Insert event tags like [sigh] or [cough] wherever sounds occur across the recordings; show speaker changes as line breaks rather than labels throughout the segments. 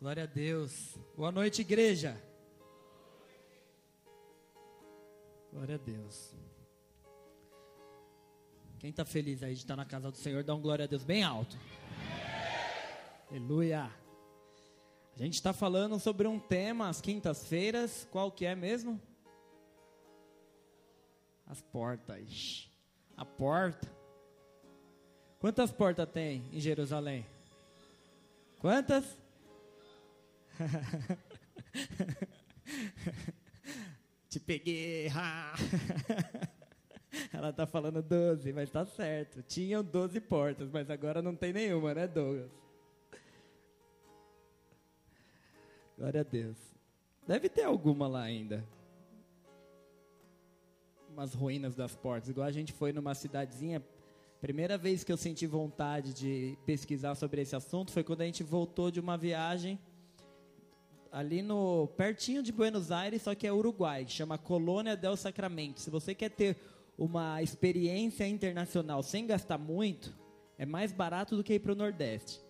Glória a Deus. Boa noite, igreja. Glória a Deus. Quem está feliz aí de estar na casa do Senhor, dá um glória a Deus bem alto. Aleluia. A gente está falando sobre um tema às quintas-feiras. Qual que é mesmo? As portas. A porta. Quantas portas tem em Jerusalém? Quantas? [laughs] Te peguei. [laughs] Ela tá falando 12, mas tá certo. Tinham 12 portas, mas agora não tem nenhuma, né, Douglas? Glória a Deus. Deve ter alguma lá ainda. Umas ruínas das portas. Igual a gente foi numa cidadezinha. Primeira vez que eu senti vontade de pesquisar sobre esse assunto foi quando a gente voltou de uma viagem ali no pertinho de Buenos Aires, só que é Uruguai, que chama Colônia del Sacramento. Se você quer ter uma experiência internacional sem gastar muito, é mais barato do que ir para o Nordeste.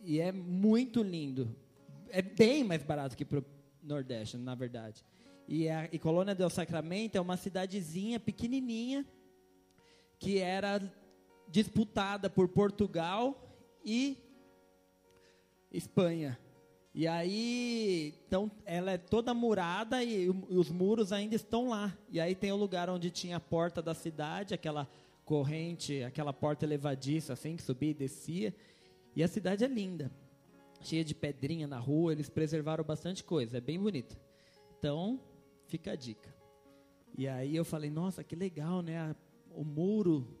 E é muito lindo. É bem mais barato que para o Nordeste, na verdade. E a e Colônia del Sacramento é uma cidadezinha pequenininha que era disputada por Portugal e Espanha. E aí, então, ela é toda murada e os muros ainda estão lá. E aí tem o lugar onde tinha a porta da cidade, aquela corrente, aquela porta elevadiça, assim, que subia e descia. E a cidade é linda, cheia de pedrinha na rua, eles preservaram bastante coisa, é bem bonita. Então, fica a dica. E aí eu falei, nossa, que legal, né? O muro.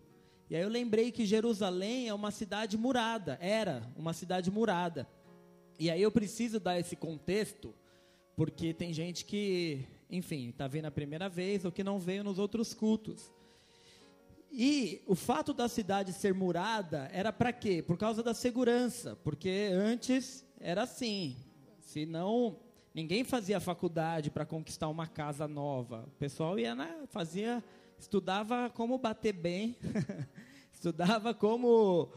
E aí eu lembrei que Jerusalém é uma cidade murada, era uma cidade murada. E aí eu preciso dar esse contexto, porque tem gente que, enfim, está vendo a primeira vez ou que não veio nos outros cultos. E o fato da cidade ser murada era para quê? Por causa da segurança, porque antes era assim. Se não, ninguém fazia faculdade para conquistar uma casa nova. O pessoal ia na, fazia, estudava como bater bem, [laughs] estudava como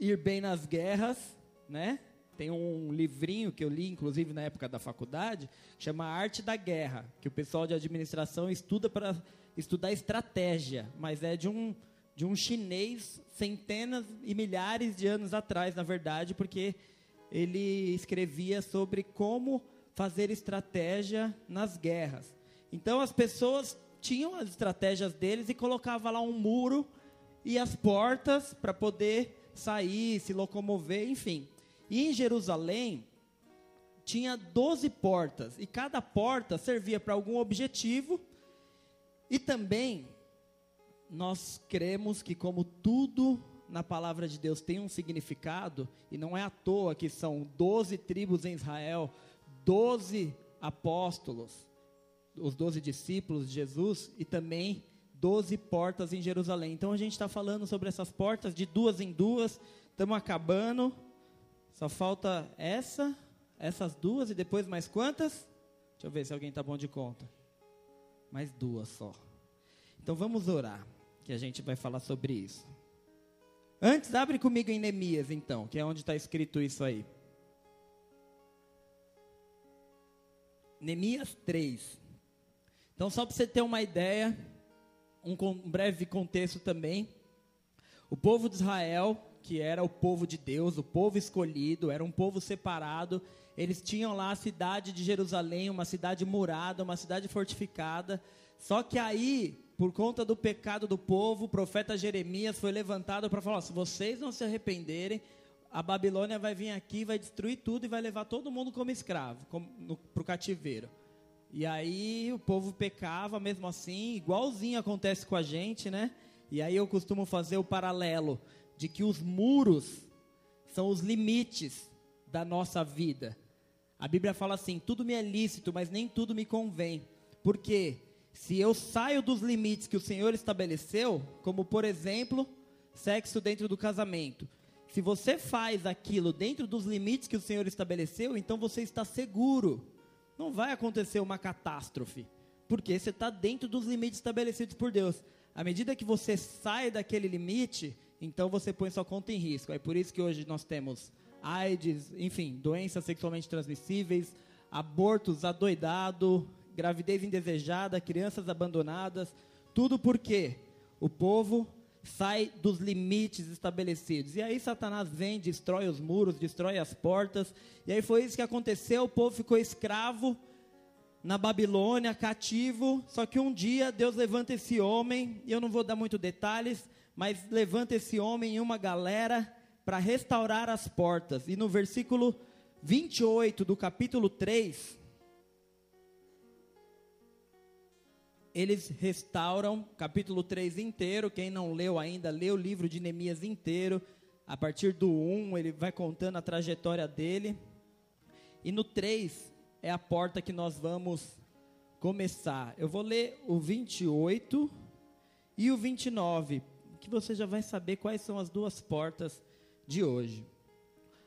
ir bem nas guerras, né? Tem um livrinho que eu li, inclusive na época da faculdade, chama Arte da Guerra, que o pessoal de administração estuda para estudar estratégia, mas é de um de um chinês centenas e milhares de anos atrás, na verdade, porque ele escrevia sobre como fazer estratégia nas guerras. Então as pessoas tinham as estratégias deles e colocava lá um muro e as portas para poder sair, se locomover, enfim. E em Jerusalém tinha 12 portas, e cada porta servia para algum objetivo, e também nós cremos que, como tudo na palavra de Deus tem um significado, e não é à toa que são 12 tribos em Israel, 12 apóstolos, os 12 discípulos de Jesus, e também 12 portas em Jerusalém. Então a gente está falando sobre essas portas de duas em duas, estamos acabando. Só falta essa, essas duas e depois mais quantas? Deixa eu ver se alguém está bom de conta. Mais duas só. Então vamos orar, que a gente vai falar sobre isso. Antes, abre comigo em Neemias, então, que é onde está escrito isso aí. Neemias 3. Então, só para você ter uma ideia, um, um breve contexto também. O povo de Israel que era o povo de Deus, o povo escolhido, era um povo separado. Eles tinham lá a cidade de Jerusalém, uma cidade murada, uma cidade fortificada. Só que aí, por conta do pecado do povo, o profeta Jeremias foi levantado para falar: se vocês não se arrependerem, a Babilônia vai vir aqui, vai destruir tudo e vai levar todo mundo como escravo, para o cativeiro. E aí o povo pecava mesmo assim, igualzinho acontece com a gente, né? E aí eu costumo fazer o paralelo de que os muros são os limites da nossa vida. A Bíblia fala assim: tudo me é lícito, mas nem tudo me convém. Porque se eu saio dos limites que o Senhor estabeleceu, como por exemplo, sexo dentro do casamento, se você faz aquilo dentro dos limites que o Senhor estabeleceu, então você está seguro. Não vai acontecer uma catástrofe, porque você está dentro dos limites estabelecidos por Deus. À medida que você sai daquele limite, então você põe sua conta em risco. É por isso que hoje nós temos AIDS, enfim, doenças sexualmente transmissíveis, abortos adoidado, gravidez indesejada, crianças abandonadas, tudo porque o povo sai dos limites estabelecidos. E aí Satanás vem, destrói os muros, destrói as portas. E aí foi isso que aconteceu, o povo ficou escravo na Babilônia, cativo. Só que um dia Deus levanta esse homem, e eu não vou dar muito detalhes, mas levanta esse homem e uma galera para restaurar as portas. E no versículo 28 do capítulo 3, eles restauram capítulo 3 inteiro. Quem não leu ainda, lê o livro de Neemias inteiro. A partir do 1, ele vai contando a trajetória dele. E no 3 é a porta que nós vamos começar. Eu vou ler o 28 e o 29, que você já vai saber quais são as duas portas de hoje.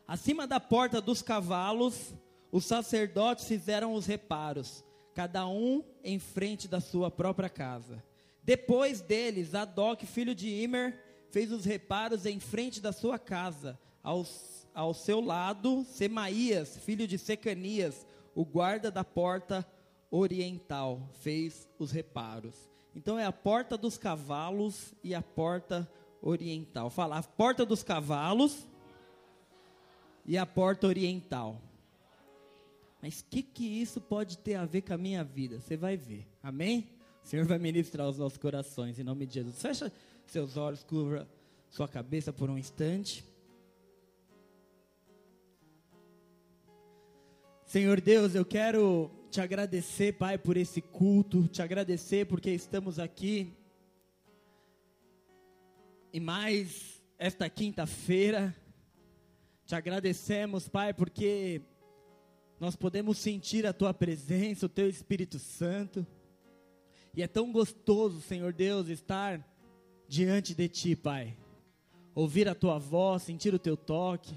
Acima da porta dos cavalos, os sacerdotes fizeram os reparos cada um em frente da sua própria casa. Depois deles, Adoc, filho de Imer, fez os reparos em frente da sua casa. Ao, ao seu lado, Semaías, filho de Secanias, o guarda da porta oriental, fez os reparos. Então é a porta dos cavalos e a porta oriental. Fala, a porta dos cavalos e a porta oriental. Mas o que, que isso pode ter a ver com a minha vida? Você vai ver. Amém? O Senhor vai ministrar os nossos corações em nome de Jesus. Fecha seus olhos, cubra sua cabeça por um instante. Senhor Deus, eu quero te agradecer, Pai, por esse culto, te agradecer porque estamos aqui e mais esta quinta-feira. Te agradecemos, Pai, porque nós podemos sentir a tua presença, o teu Espírito Santo. E é tão gostoso, Senhor Deus, estar diante de ti, Pai. Ouvir a tua voz, sentir o teu toque.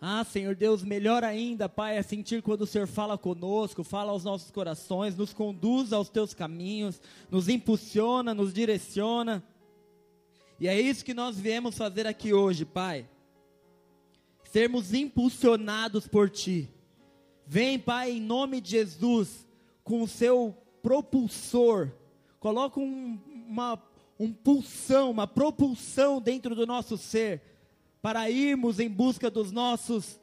Ah, Senhor Deus, melhor ainda, Pai, é sentir quando o Senhor fala conosco, fala aos nossos corações, nos conduz aos teus caminhos, nos impulsiona, nos direciona. E é isso que nós viemos fazer aqui hoje, Pai sermos impulsionados por Ti. Vem, Pai, em nome de Jesus, com o seu propulsor, coloca um, uma um pulsão, uma propulsão dentro do nosso ser, para irmos em busca dos nossos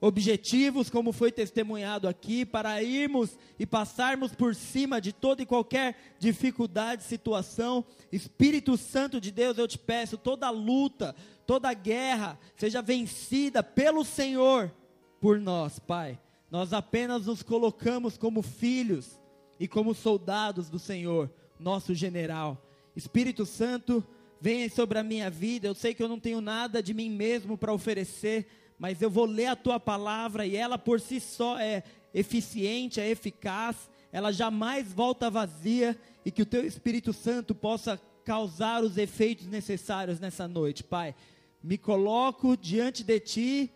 objetivos, como foi testemunhado aqui, para irmos e passarmos por cima de toda e qualquer dificuldade, situação. Espírito Santo de Deus, eu te peço, toda luta, toda guerra seja vencida pelo Senhor por nós, Pai. Nós apenas nos colocamos como filhos e como soldados do Senhor, nosso general. Espírito Santo, venha sobre a minha vida. Eu sei que eu não tenho nada de mim mesmo para oferecer, mas eu vou ler a tua palavra e ela por si só é eficiente, é eficaz, ela jamais volta vazia e que o teu Espírito Santo possa causar os efeitos necessários nessa noite, Pai me coloco diante de ti,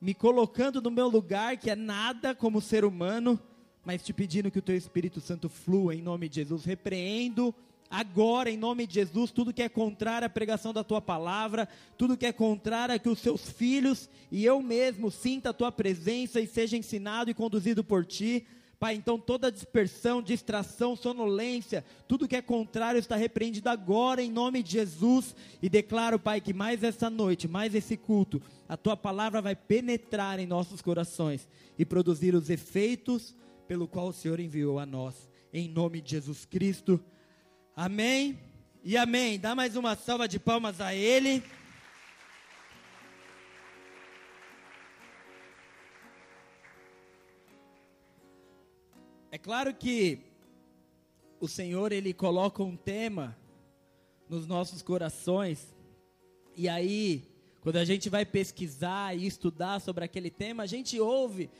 me colocando no meu lugar, que é nada como ser humano, mas te pedindo que o teu Espírito Santo flua em nome de Jesus. Repreendo agora, em nome de Jesus, tudo que é contrário à pregação da tua palavra, tudo que é contrário a que os seus filhos e eu mesmo sinta a tua presença e seja ensinado e conduzido por ti. Pai, então toda dispersão, distração, sonolência, tudo que é contrário está repreendido agora em nome de Jesus. E declaro, Pai, que mais essa noite, mais esse culto, a tua palavra vai penetrar em nossos corações e produzir os efeitos pelo qual o Senhor enviou a nós. Em nome de Jesus Cristo. Amém e amém. Dá mais uma salva de palmas a Ele. É claro que o Senhor ele coloca um tema nos nossos corações e aí quando a gente vai pesquisar e estudar sobre aquele tema, a gente ouve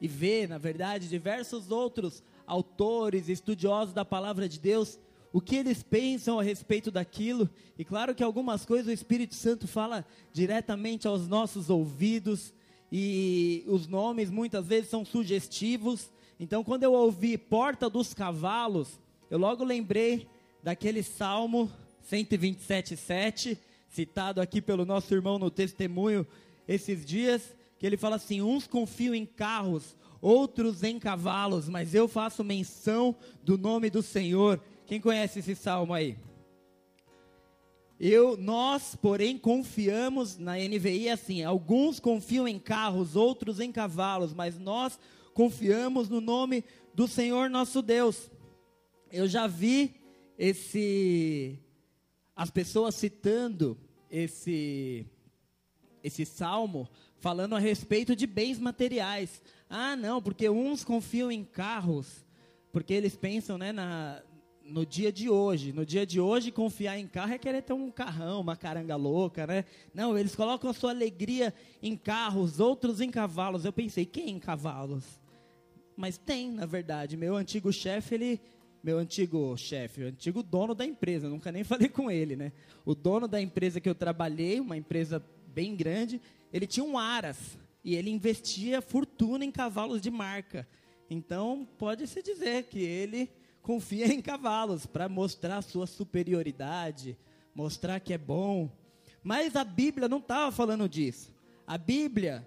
e vê, na verdade, diversos outros autores, estudiosos da palavra de Deus, o que eles pensam a respeito daquilo. E claro que algumas coisas o Espírito Santo fala diretamente aos nossos ouvidos e os nomes muitas vezes são sugestivos então, quando eu ouvi Porta dos Cavalos, eu logo lembrei daquele Salmo 127,7, citado aqui pelo nosso irmão no testemunho. esses dias, que ele fala assim: uns confiam em carros, outros em cavalos, mas eu faço menção do nome do Senhor. Quem conhece esse salmo aí? Eu, nós, porém, confiamos na NVI assim: alguns confiam em carros, outros em cavalos, mas nós confiamos no nome do Senhor nosso Deus. Eu já vi esse as pessoas citando esse esse salmo falando a respeito de bens materiais. Ah, não, porque uns confiam em carros, porque eles pensam, né, na, no dia de hoje. No dia de hoje, confiar em carro é querer ter um carrão, uma caranga louca, né? Não, eles colocam a sua alegria em carros, outros em cavalos. Eu pensei, quem em cavalos? Mas tem, na verdade. Meu antigo chefe, ele meu antigo chefe, o antigo dono da empresa, nunca nem falei com ele, né? O dono da empresa que eu trabalhei, uma empresa bem grande, ele tinha um Aras e ele investia fortuna em cavalos de marca. Então, pode-se dizer que ele confia em cavalos para mostrar sua superioridade, mostrar que é bom. Mas a Bíblia não estava falando disso. A Bíblia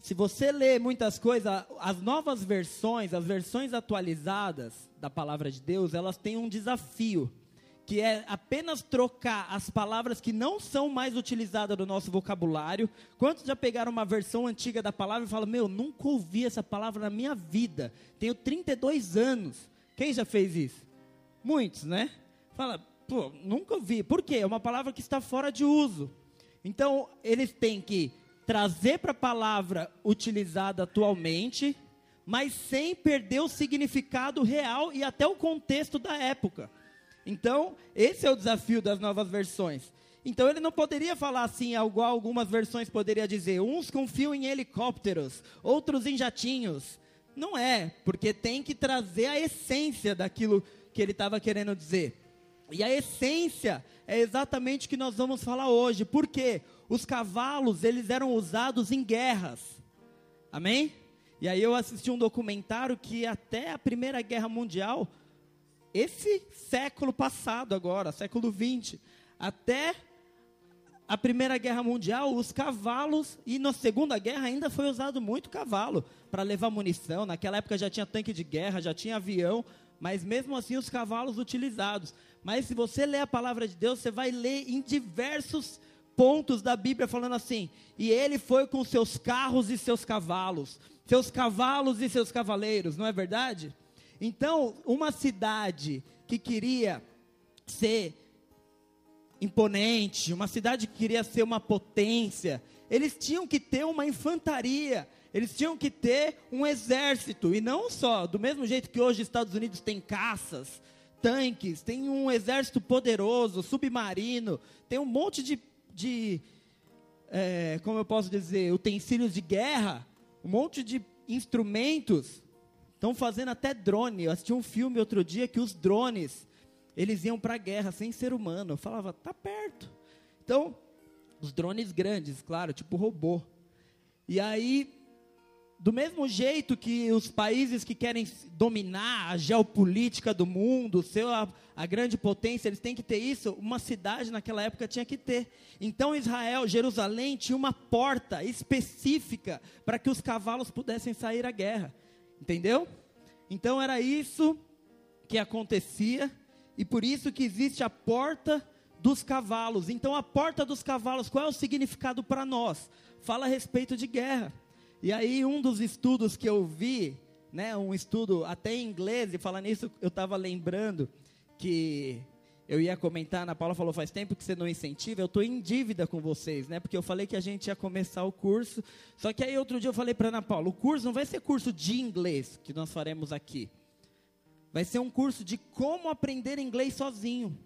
se você lê muitas coisas, as novas versões, as versões atualizadas da palavra de Deus, elas têm um desafio, que é apenas trocar as palavras que não são mais utilizadas no nosso vocabulário. Quantos já pegaram uma versão antiga da palavra e falam: Meu, nunca ouvi essa palavra na minha vida, tenho 32 anos. Quem já fez isso? Muitos, né? Fala, pô, nunca ouvi. Por quê? É uma palavra que está fora de uso. Então, eles têm que trazer para a palavra utilizada atualmente, mas sem perder o significado real e até o contexto da época. Então, esse é o desafio das novas versões. Então, ele não poderia falar assim, igual algumas versões poderia dizer, uns confiam em helicópteros, outros em jatinhos. Não é, porque tem que trazer a essência daquilo que ele estava querendo dizer. E a essência é exatamente o que nós vamos falar hoje. Por quê? Os cavalos, eles eram usados em guerras. Amém? E aí eu assisti um documentário que até a Primeira Guerra Mundial, esse século passado agora, século 20, até a Primeira Guerra Mundial, os cavalos, e na Segunda Guerra ainda foi usado muito cavalo para levar munição. Naquela época já tinha tanque de guerra, já tinha avião, mas mesmo assim os cavalos utilizados. Mas se você ler a palavra de Deus, você vai ler em diversos pontos da Bíblia falando assim: e ele foi com seus carros e seus cavalos, seus cavalos e seus cavaleiros, não é verdade? Então, uma cidade que queria ser imponente, uma cidade que queria ser uma potência, eles tinham que ter uma infantaria, eles tinham que ter um exército, e não só, do mesmo jeito que hoje os Estados Unidos tem caças, tanques, tem um exército poderoso, submarino, tem um monte de, de é, como eu posso dizer, utensílios de guerra, um monte de instrumentos. Estão fazendo até drone. Eu assisti um filme outro dia que os drones, eles iam para a guerra sem ser humano. Eu falava, tá perto. Então, os drones grandes, claro, tipo robô. E aí do mesmo jeito que os países que querem dominar a geopolítica do mundo, ser a, a, grande potência, eles têm que ter isso, uma cidade naquela época tinha que ter. Então Israel, Jerusalém, tinha uma porta específica para que os cavalos pudessem sair à guerra. Entendeu? Então era isso que acontecia, e por isso que existe a porta dos cavalos. Então a porta dos cavalos, qual é o significado para nós? Fala a respeito de guerra. E aí um dos estudos que eu vi, né, um estudo até em inglês, e falando nisso, eu estava lembrando que eu ia comentar, Ana Paula falou, faz tempo que você não incentiva, eu estou em dívida com vocês, né? Porque eu falei que a gente ia começar o curso. Só que aí outro dia eu falei para Ana Paula, o curso não vai ser curso de inglês que nós faremos aqui. Vai ser um curso de como aprender inglês sozinho.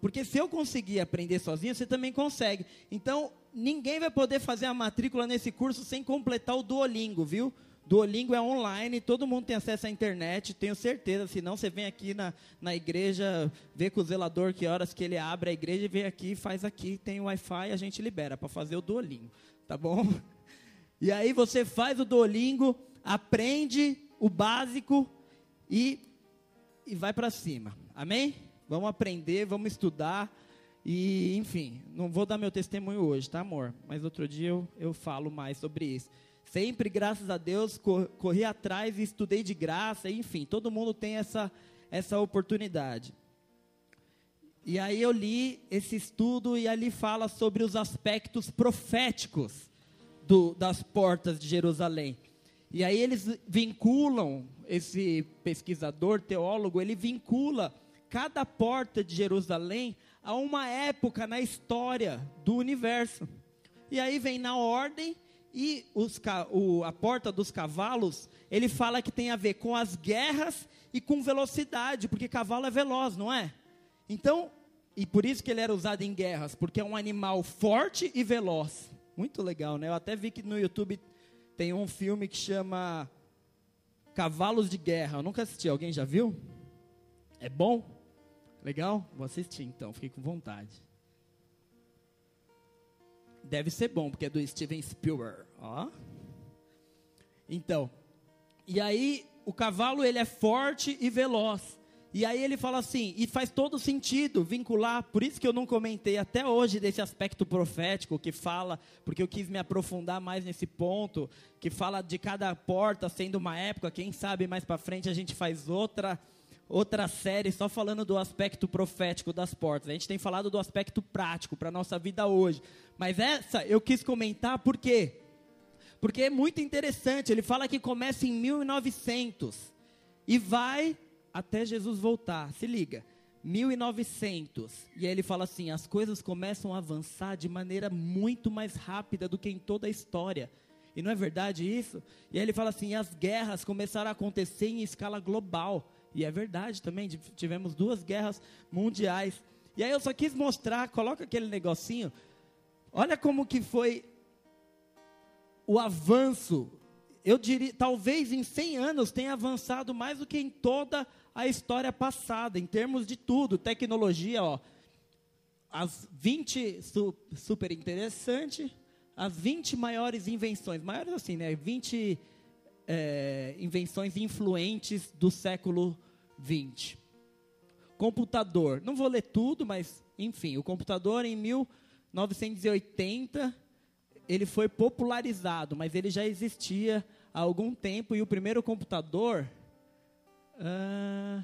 Porque se eu conseguir aprender sozinho, você também consegue. Então, ninguém vai poder fazer a matrícula nesse curso sem completar o Duolingo, viu? Duolingo é online, todo mundo tem acesso à internet, tenho certeza. Se não, você vem aqui na, na igreja, vê com o zelador que horas que ele abre a igreja, vem aqui, faz aqui, tem Wi-Fi, a gente libera para fazer o Duolingo, tá bom? E aí você faz o Duolingo, aprende o básico e, e vai para cima. Amém? Vamos aprender, vamos estudar. E, enfim, não vou dar meu testemunho hoje, tá, amor? Mas outro dia eu, eu falo mais sobre isso. Sempre, graças a Deus, corri atrás e estudei de graça, enfim, todo mundo tem essa, essa oportunidade. E aí eu li esse estudo e ali fala sobre os aspectos proféticos do, das portas de Jerusalém. E aí eles vinculam, esse pesquisador, teólogo, ele vincula cada porta de Jerusalém a uma época na história do universo. E aí vem na ordem e os, o, a porta dos cavalos, ele fala que tem a ver com as guerras e com velocidade, porque cavalo é veloz, não é? Então, e por isso que ele era usado em guerras, porque é um animal forte e veloz. Muito legal, né? Eu até vi que no YouTube tem um filme que chama Cavalos de Guerra. Eu nunca assisti, alguém já viu? É bom? Legal? Vou assistir então, fiquei com vontade. Deve ser bom, porque é do Steven Spielberg. Ó. Então, e aí o cavalo ele é forte e veloz. E aí ele fala assim, e faz todo sentido vincular, por isso que eu não comentei até hoje desse aspecto profético que fala, porque eu quis me aprofundar mais nesse ponto, que fala de cada porta sendo uma época, quem sabe mais para frente a gente faz outra outra série só falando do aspecto profético das portas. A gente tem falado do aspecto prático para nossa vida hoje. Mas essa eu quis comentar por quê? Porque é muito interessante, ele fala que começa em 1900 e vai até Jesus voltar. Se liga. 1900. E aí ele fala assim: as coisas começam a avançar de maneira muito mais rápida do que em toda a história. E não é verdade isso? E aí ele fala assim: as guerras começaram a acontecer em escala global. E é verdade também, tivemos duas guerras mundiais. E aí eu só quis mostrar, coloca aquele negocinho. Olha como que foi o avanço. Eu diria, talvez em 100 anos tenha avançado mais do que em toda a história passada, em termos de tudo, tecnologia, ó. As 20, su, super interessante, as 20 maiores invenções, maiores assim, né? 20 é, invenções influentes do século 20. Computador, não vou ler tudo, mas, enfim, o computador em 1980, ele foi popularizado, mas ele já existia há algum tempo, e o primeiro computador ah,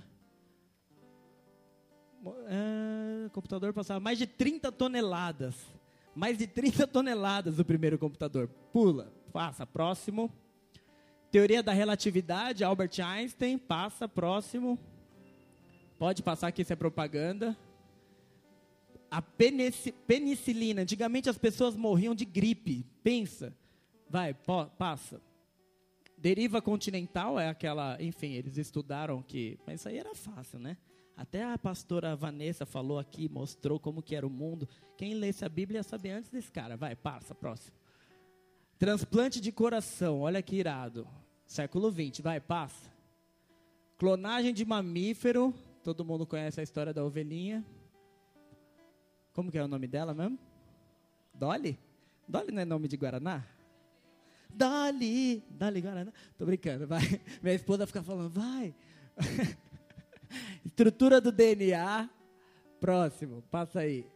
ah, computador passava mais de 30 toneladas. Mais de 30 [laughs] toneladas o primeiro computador. Pula, passa, próximo. Teoria da relatividade, Albert Einstein, passa, próximo. Pode passar aqui, isso é propaganda. A penicilina, antigamente as pessoas morriam de gripe. Pensa. Vai, passa. Deriva continental é aquela, enfim, eles estudaram que, mas isso aí era fácil, né? Até a pastora Vanessa falou aqui, mostrou como que era o mundo. Quem lesse a Bíblia ia saber antes desse cara. Vai, passa, próximo. Transplante de coração, olha que irado. Século 20, vai, passa. Clonagem de mamífero, todo mundo conhece a história da ovelhinha. Como que é o nome dela mesmo? Dolly? Dolly não é nome de Guaraná? Dali, dali, Guaraná. Tô brincando, vai. [laughs] Minha esposa fica falando, vai. [laughs] Estrutura do DNA. Próximo, passa aí.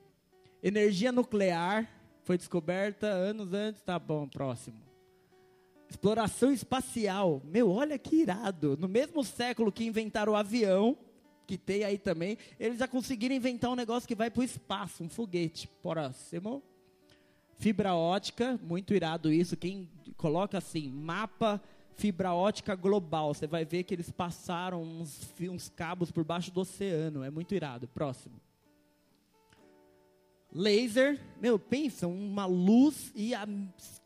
Energia nuclear foi descoberta anos antes, tá bom, próximo. Exploração espacial. Meu, olha que irado. No mesmo século que inventaram o avião, que tem aí também, eles já conseguiram inventar um negócio que vai para o espaço, um foguete. Próximo. Fibra ótica, muito irado isso. Quem coloca assim, mapa fibra ótica global, você vai ver que eles passaram uns, uns cabos por baixo do oceano. É muito irado. Próximo. Laser, meu, pensa, uma luz e a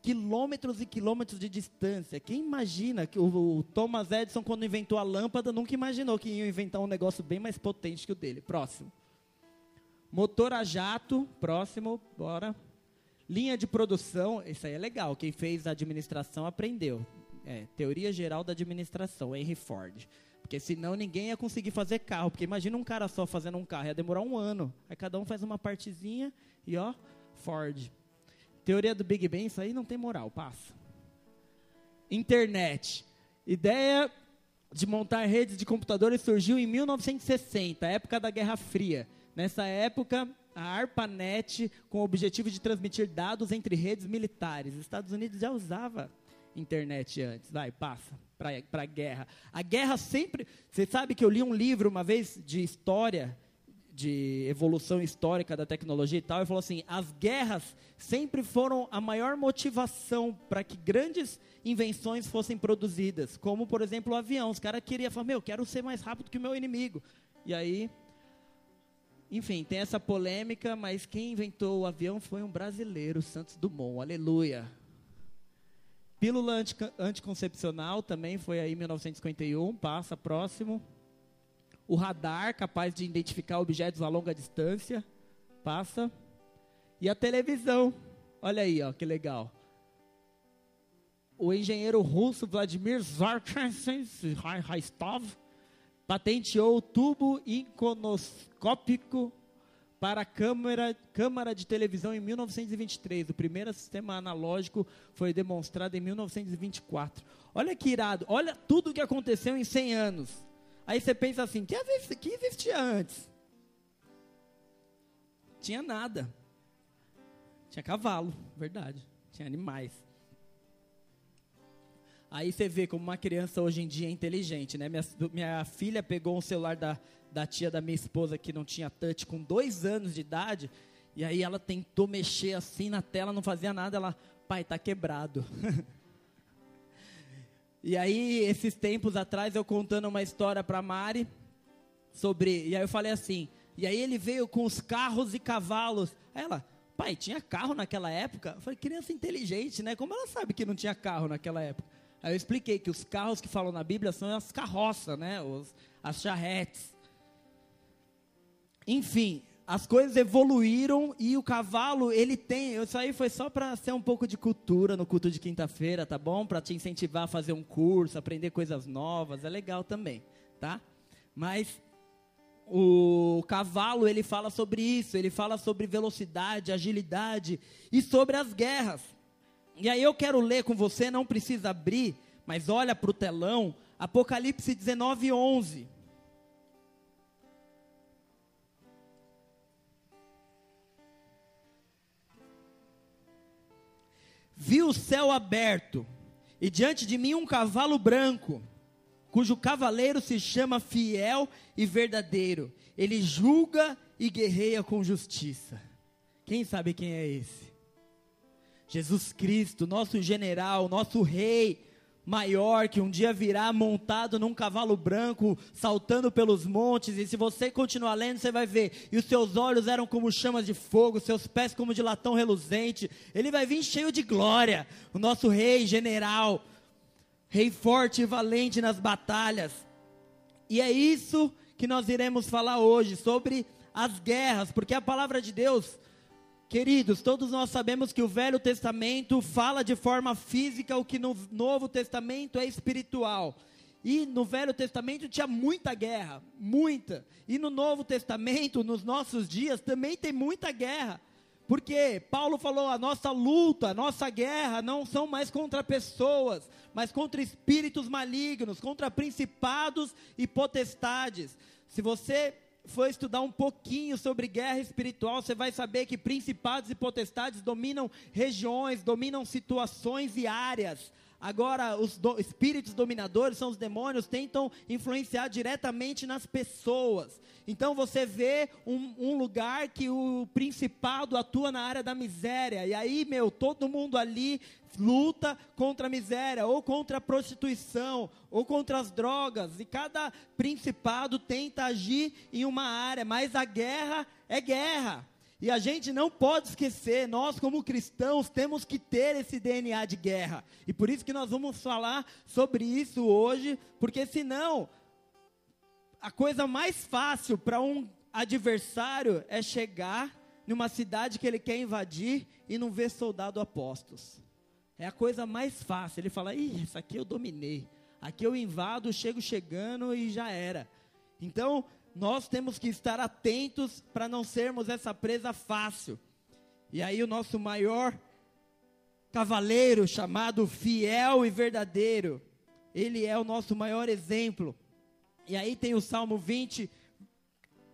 quilômetros e quilômetros de distância. Quem imagina que o, o, Thomas Edison, quando inventou a lâmpada, nunca imaginou que ia inventar um negócio bem mais potente que o dele. Próximo. Motor a jato, próximo, bora. Linha de produção, isso aí é legal. Quem fez administração aprendeu. É, teoria geral da administração, Henry Ford. Porque senão ninguém ia conseguir fazer carro. Porque imagina um cara só fazendo um carro, ia demorar um ano. Aí cada um faz uma partezinha e ó, Ford. Teoria do Big Bang, isso aí não tem moral, passa. Internet. Ideia de montar redes de computadores surgiu em 1960, época da Guerra Fria. Nessa época, a ARPANET com o objetivo de transmitir dados entre redes militares. Os Estados Unidos já usava internet antes. Vai, passa para a guerra. A guerra sempre. Você sabe que eu li um livro uma vez de história, de evolução histórica da tecnologia e tal, e falou assim: as guerras sempre foram a maior motivação para que grandes invenções fossem produzidas, como por exemplo o avião. Os caras queriam falar: meu, quero ser mais rápido que o meu inimigo. E aí. Enfim, tem essa polêmica, mas quem inventou o avião foi um brasileiro, Santos Dumont. Aleluia. Pílula anticoncepcional também foi aí em 1951, passa próximo. O radar, capaz de identificar objetos a longa distância, passa. E a televisão, olha aí, ó, que legal. O engenheiro russo Vladimir Zarkhanov patenteou o tubo iconoscópico para a câmara, câmara de televisão em 1923. O primeiro sistema analógico foi demonstrado em 1924. Olha que irado, olha tudo o que aconteceu em 100 anos. Aí você pensa assim, que, que existia antes? Tinha nada. Tinha cavalo, verdade. Tinha animais. Aí você vê como uma criança hoje em dia é inteligente, né? Minha, minha filha pegou um celular da, da tia da minha esposa que não tinha touch com dois anos de idade. E aí ela tentou mexer assim na tela, não fazia nada. Ela, pai, tá quebrado. [laughs] e aí, esses tempos atrás, eu contando uma história para Mari sobre. E aí eu falei assim. E aí ele veio com os carros e cavalos. Aí ela, pai, tinha carro naquela época? Eu falei, criança inteligente, né? Como ela sabe que não tinha carro naquela época? Aí eu expliquei que os carros que falam na Bíblia são as carroças, né? Os, as charretes. Enfim, as coisas evoluíram e o cavalo, ele tem. Isso aí foi só para ser um pouco de cultura no culto de quinta-feira, tá bom? Para te incentivar a fazer um curso, aprender coisas novas, é legal também, tá? Mas o cavalo, ele fala sobre isso, ele fala sobre velocidade, agilidade e sobre as guerras. E aí eu quero ler com você, não precisa abrir, mas olha para o telão, Apocalipse 19, 11. Vi o céu aberto, e diante de mim um cavalo branco, cujo cavaleiro se chama Fiel e Verdadeiro. Ele julga e guerreia com justiça. Quem sabe quem é esse? Jesus Cristo, nosso general, nosso rei, maior que um dia virá montado num cavalo branco, saltando pelos montes, e se você continuar lendo, você vai ver, e os seus olhos eram como chamas de fogo, seus pés como de latão reluzente, ele vai vir cheio de glória, o nosso rei, general, rei forte e valente nas batalhas, e é isso que nós iremos falar hoje, sobre as guerras, porque a palavra de Deus Queridos, todos nós sabemos que o Velho Testamento fala de forma física o que no Novo Testamento é espiritual. E no Velho Testamento tinha muita guerra, muita. E no Novo Testamento, nos nossos dias, também tem muita guerra. Porque Paulo falou: a nossa luta, a nossa guerra não são mais contra pessoas, mas contra espíritos malignos, contra principados e potestades. Se você for estudar um pouquinho sobre guerra espiritual, você vai saber que principados e potestades dominam regiões, dominam situações e áreas. Agora, os do, espíritos dominadores são os demônios, tentam influenciar diretamente nas pessoas. Então você vê um, um, lugar que o principado atua na área da miséria. E aí, meu, todo mundo ali luta contra a miséria, ou contra a prostituição, ou contra as drogas. E cada principado tenta agir em uma área, mas a guerra é guerra. E a gente não pode esquecer, nós como cristãos temos que ter esse DNA de guerra. E por isso que nós vamos falar sobre isso hoje, porque senão a coisa mais fácil para um adversário é chegar numa cidade que ele quer invadir e não ver soldado apostos. É a coisa mais fácil. Ele fala: "Ih, isso aqui eu dominei. Aqui eu invado, chego chegando e já era". Então, nós temos que estar atentos para não sermos essa presa fácil. E aí o nosso maior cavaleiro, chamado fiel e verdadeiro, ele é o nosso maior exemplo. E aí tem o Salmo 20,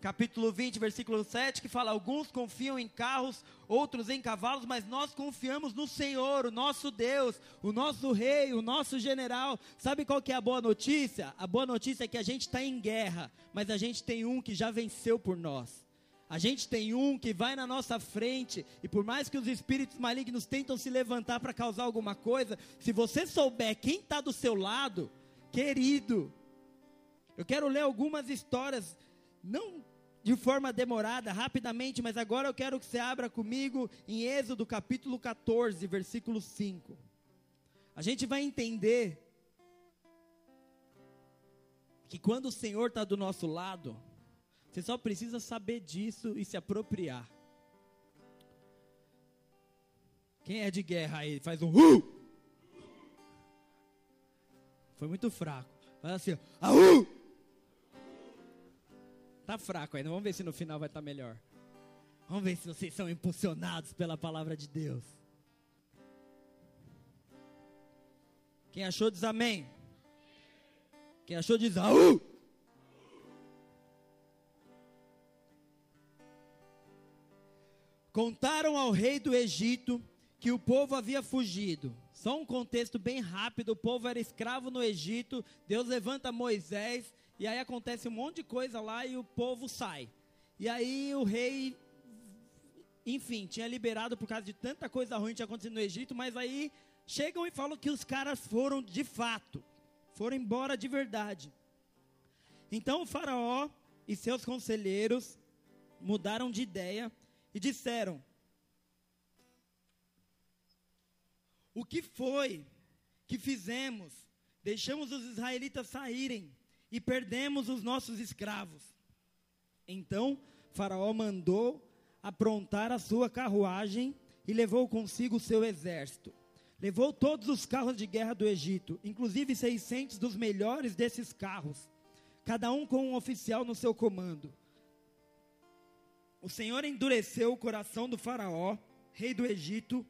capítulo 20, versículo 7, que fala: Alguns confiam em carros, outros em cavalos, mas nós confiamos no Senhor, o nosso Deus, o nosso rei, o nosso general. Sabe qual que é a boa notícia? A boa notícia é que a gente está em guerra, mas a gente tem um que já venceu por nós. A gente tem um que vai na nossa frente, e por mais que os espíritos malignos tentam se levantar para causar alguma coisa, se você souber quem está do seu lado, querido, eu quero ler algumas histórias, não de forma demorada, rapidamente, mas agora eu quero que você abra comigo em Êxodo capítulo 14, versículo 5. A gente vai entender que quando o Senhor está do nosso lado, você só precisa saber disso e se apropriar. Quem é de guerra aí? Faz um uh! Foi muito fraco. Faz assim, ah, uh! Tá fraco ainda. Vamos ver se no final vai estar tá melhor. Vamos ver se vocês são impulsionados pela palavra de Deus. Quem achou diz amém. Quem achou diz ah, uh! Contaram ao rei do Egito que o povo havia fugido. Só um contexto bem rápido: o povo era escravo no Egito. Deus levanta Moisés e aí acontece um monte de coisa lá e o povo sai. E aí o rei, enfim, tinha liberado por causa de tanta coisa ruim que tinha acontecido no Egito, mas aí chegam e falam que os caras foram de fato, foram embora de verdade. Então o faraó e seus conselheiros mudaram de ideia e disseram: O que foi que fizemos? Deixamos os israelitas saírem e perdemos os nossos escravos. Então Faraó mandou aprontar a sua carruagem e levou consigo o seu exército. Levou todos os carros de guerra do Egito, inclusive 600 dos melhores desses carros, cada um com um oficial no seu comando o Senhor endureceu o coração do Faraó, rei do Egito,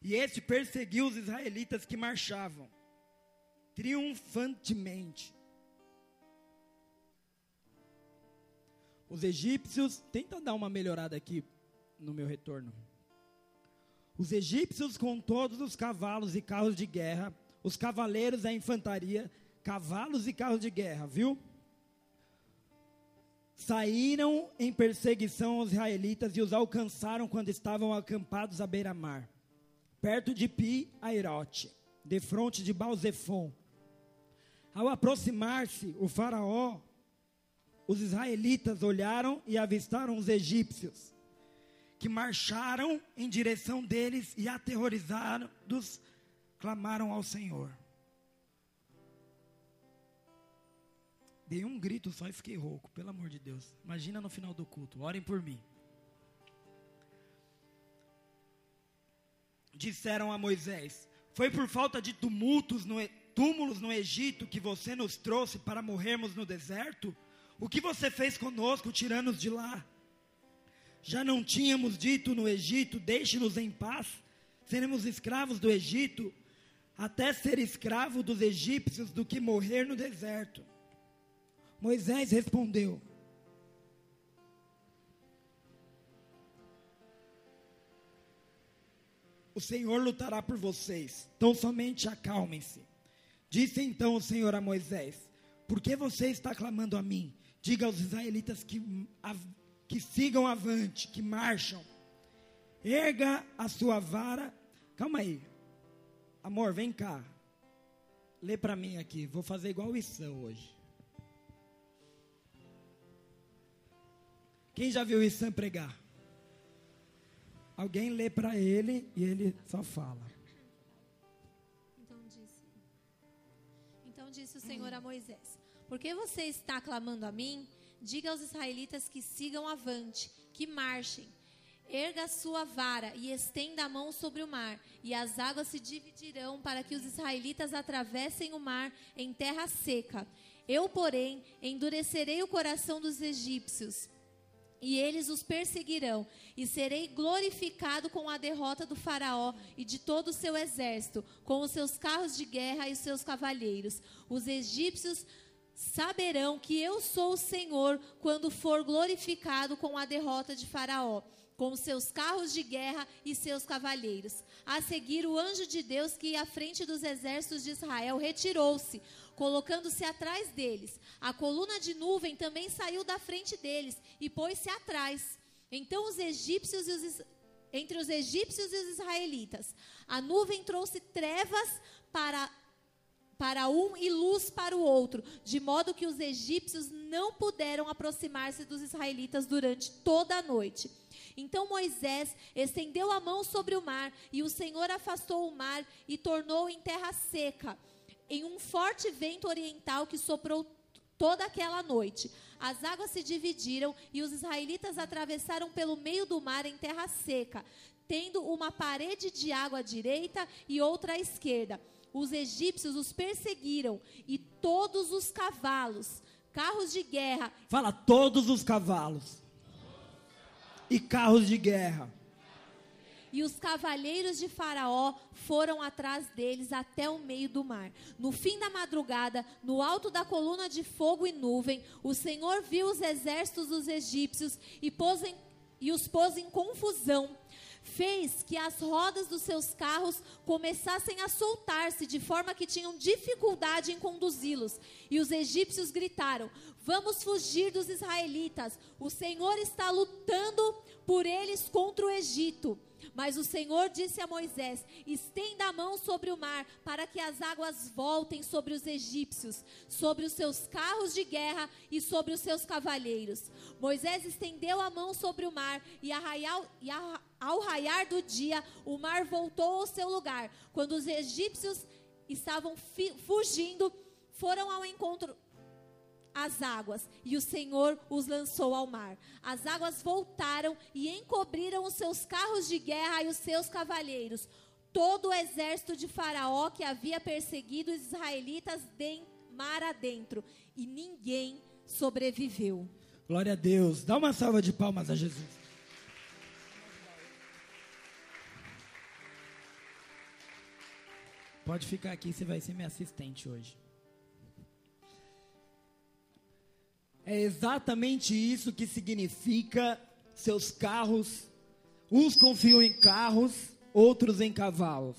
e este perseguiu os israelitas que marchavam triunfantemente. Os egípcios, tenta dar uma melhorada aqui no meu retorno. Os egípcios, com todos os cavalos e carros de guerra, os cavaleiros da infantaria, cavalos e carros de guerra, viu? saíram em perseguição aos israelitas e os alcançaram quando estavam acampados à beira-mar, perto de Pi-Airote, de fronte de Balzefon. Ao aproximar-se o faraó, os israelitas olharam e avistaram os egípcios, que marcharam em direção deles e aterrorizados clamaram ao Senhor. Dei um grito só e fiquei rouco, pelo amor de Deus. Imagina no final do culto, orem por mim. Disseram a Moisés: Foi por falta de tumultos no, túmulos no Egito que você nos trouxe para morrermos no deserto? O que você fez conosco, tirando-nos de lá? Já não tínhamos dito no Egito: Deixe-nos em paz, seremos escravos do Egito, até ser escravo dos egípcios do que morrer no deserto. Moisés respondeu: O Senhor lutará por vocês, então somente acalmem-se. Disse então o Senhor a Moisés: Por que você está clamando a mim? Diga aos israelitas que, que sigam avante, que marcham. Erga a sua vara. Calma aí. Amor, vem cá. Lê para mim aqui. Vou fazer igual o Issão hoje. Quem já viu isso pregar? Alguém lê para ele e ele só fala.
Então disse, então disse o Senhor a Moisés: Por que você está clamando a mim? Diga aos israelitas que sigam avante, que marchem. Erga a sua vara e estenda a mão sobre o mar, e as águas se dividirão para que os israelitas atravessem o mar em terra seca. Eu, porém, endurecerei o coração dos egípcios e eles os perseguirão, e serei glorificado com a derrota do Faraó e de todo o seu exército, com os seus carros de guerra e os seus cavalheiros. Os egípcios saberão que eu sou o Senhor quando for glorificado com a derrota de Faraó, com seus carros de guerra e seus cavalheiros. A seguir, o anjo de Deus que ia à frente dos exércitos de Israel retirou-se, colocando-se atrás deles. A coluna de nuvem também saiu da frente deles e pôs-se atrás. Então os egípcios e os entre os egípcios e os israelitas. A nuvem trouxe trevas para para um e luz para o outro, de modo que os egípcios não puderam aproximar-se dos israelitas durante toda a noite. Então Moisés estendeu a mão sobre o mar, e o Senhor afastou o mar e tornou em terra seca, em um forte vento oriental que soprou toda aquela noite. As águas se dividiram e os israelitas atravessaram pelo meio do mar em terra seca, tendo uma parede de água à direita e outra à esquerda os egípcios os perseguiram e todos os cavalos, carros de guerra.
Fala, todos os cavalos e carros de guerra.
E os cavaleiros de Faraó foram atrás deles até o meio do mar. No fim da madrugada, no alto da coluna de fogo e nuvem, o Senhor viu os exércitos dos egípcios e, pôs em, e os pôs em confusão fez que as rodas dos seus carros começassem a soltar-se, de forma que tinham dificuldade em conduzi-los. E os egípcios gritaram: Vamos fugir dos israelitas, o Senhor está lutando por eles contra o Egito. Mas o Senhor disse a Moisés: estenda a mão sobre o mar, para que as águas voltem sobre os egípcios, sobre os seus carros de guerra e sobre os seus cavalheiros. Moisés estendeu a mão sobre o mar, e, arraial, e a, ao raiar do dia, o mar voltou ao seu lugar. Quando os egípcios estavam fugindo, foram ao encontro as águas, e o Senhor os lançou ao mar. As águas voltaram e encobriram os seus carros de guerra e os seus cavaleiros. Todo o exército de Faraó que havia perseguido os israelitas de mar adentro, e ninguém sobreviveu.
Glória a Deus. Dá uma salva de palmas a Jesus. Pode ficar aqui, você vai ser minha assistente hoje. É exatamente isso que significa seus carros. Uns confiam em carros, outros em cavalos.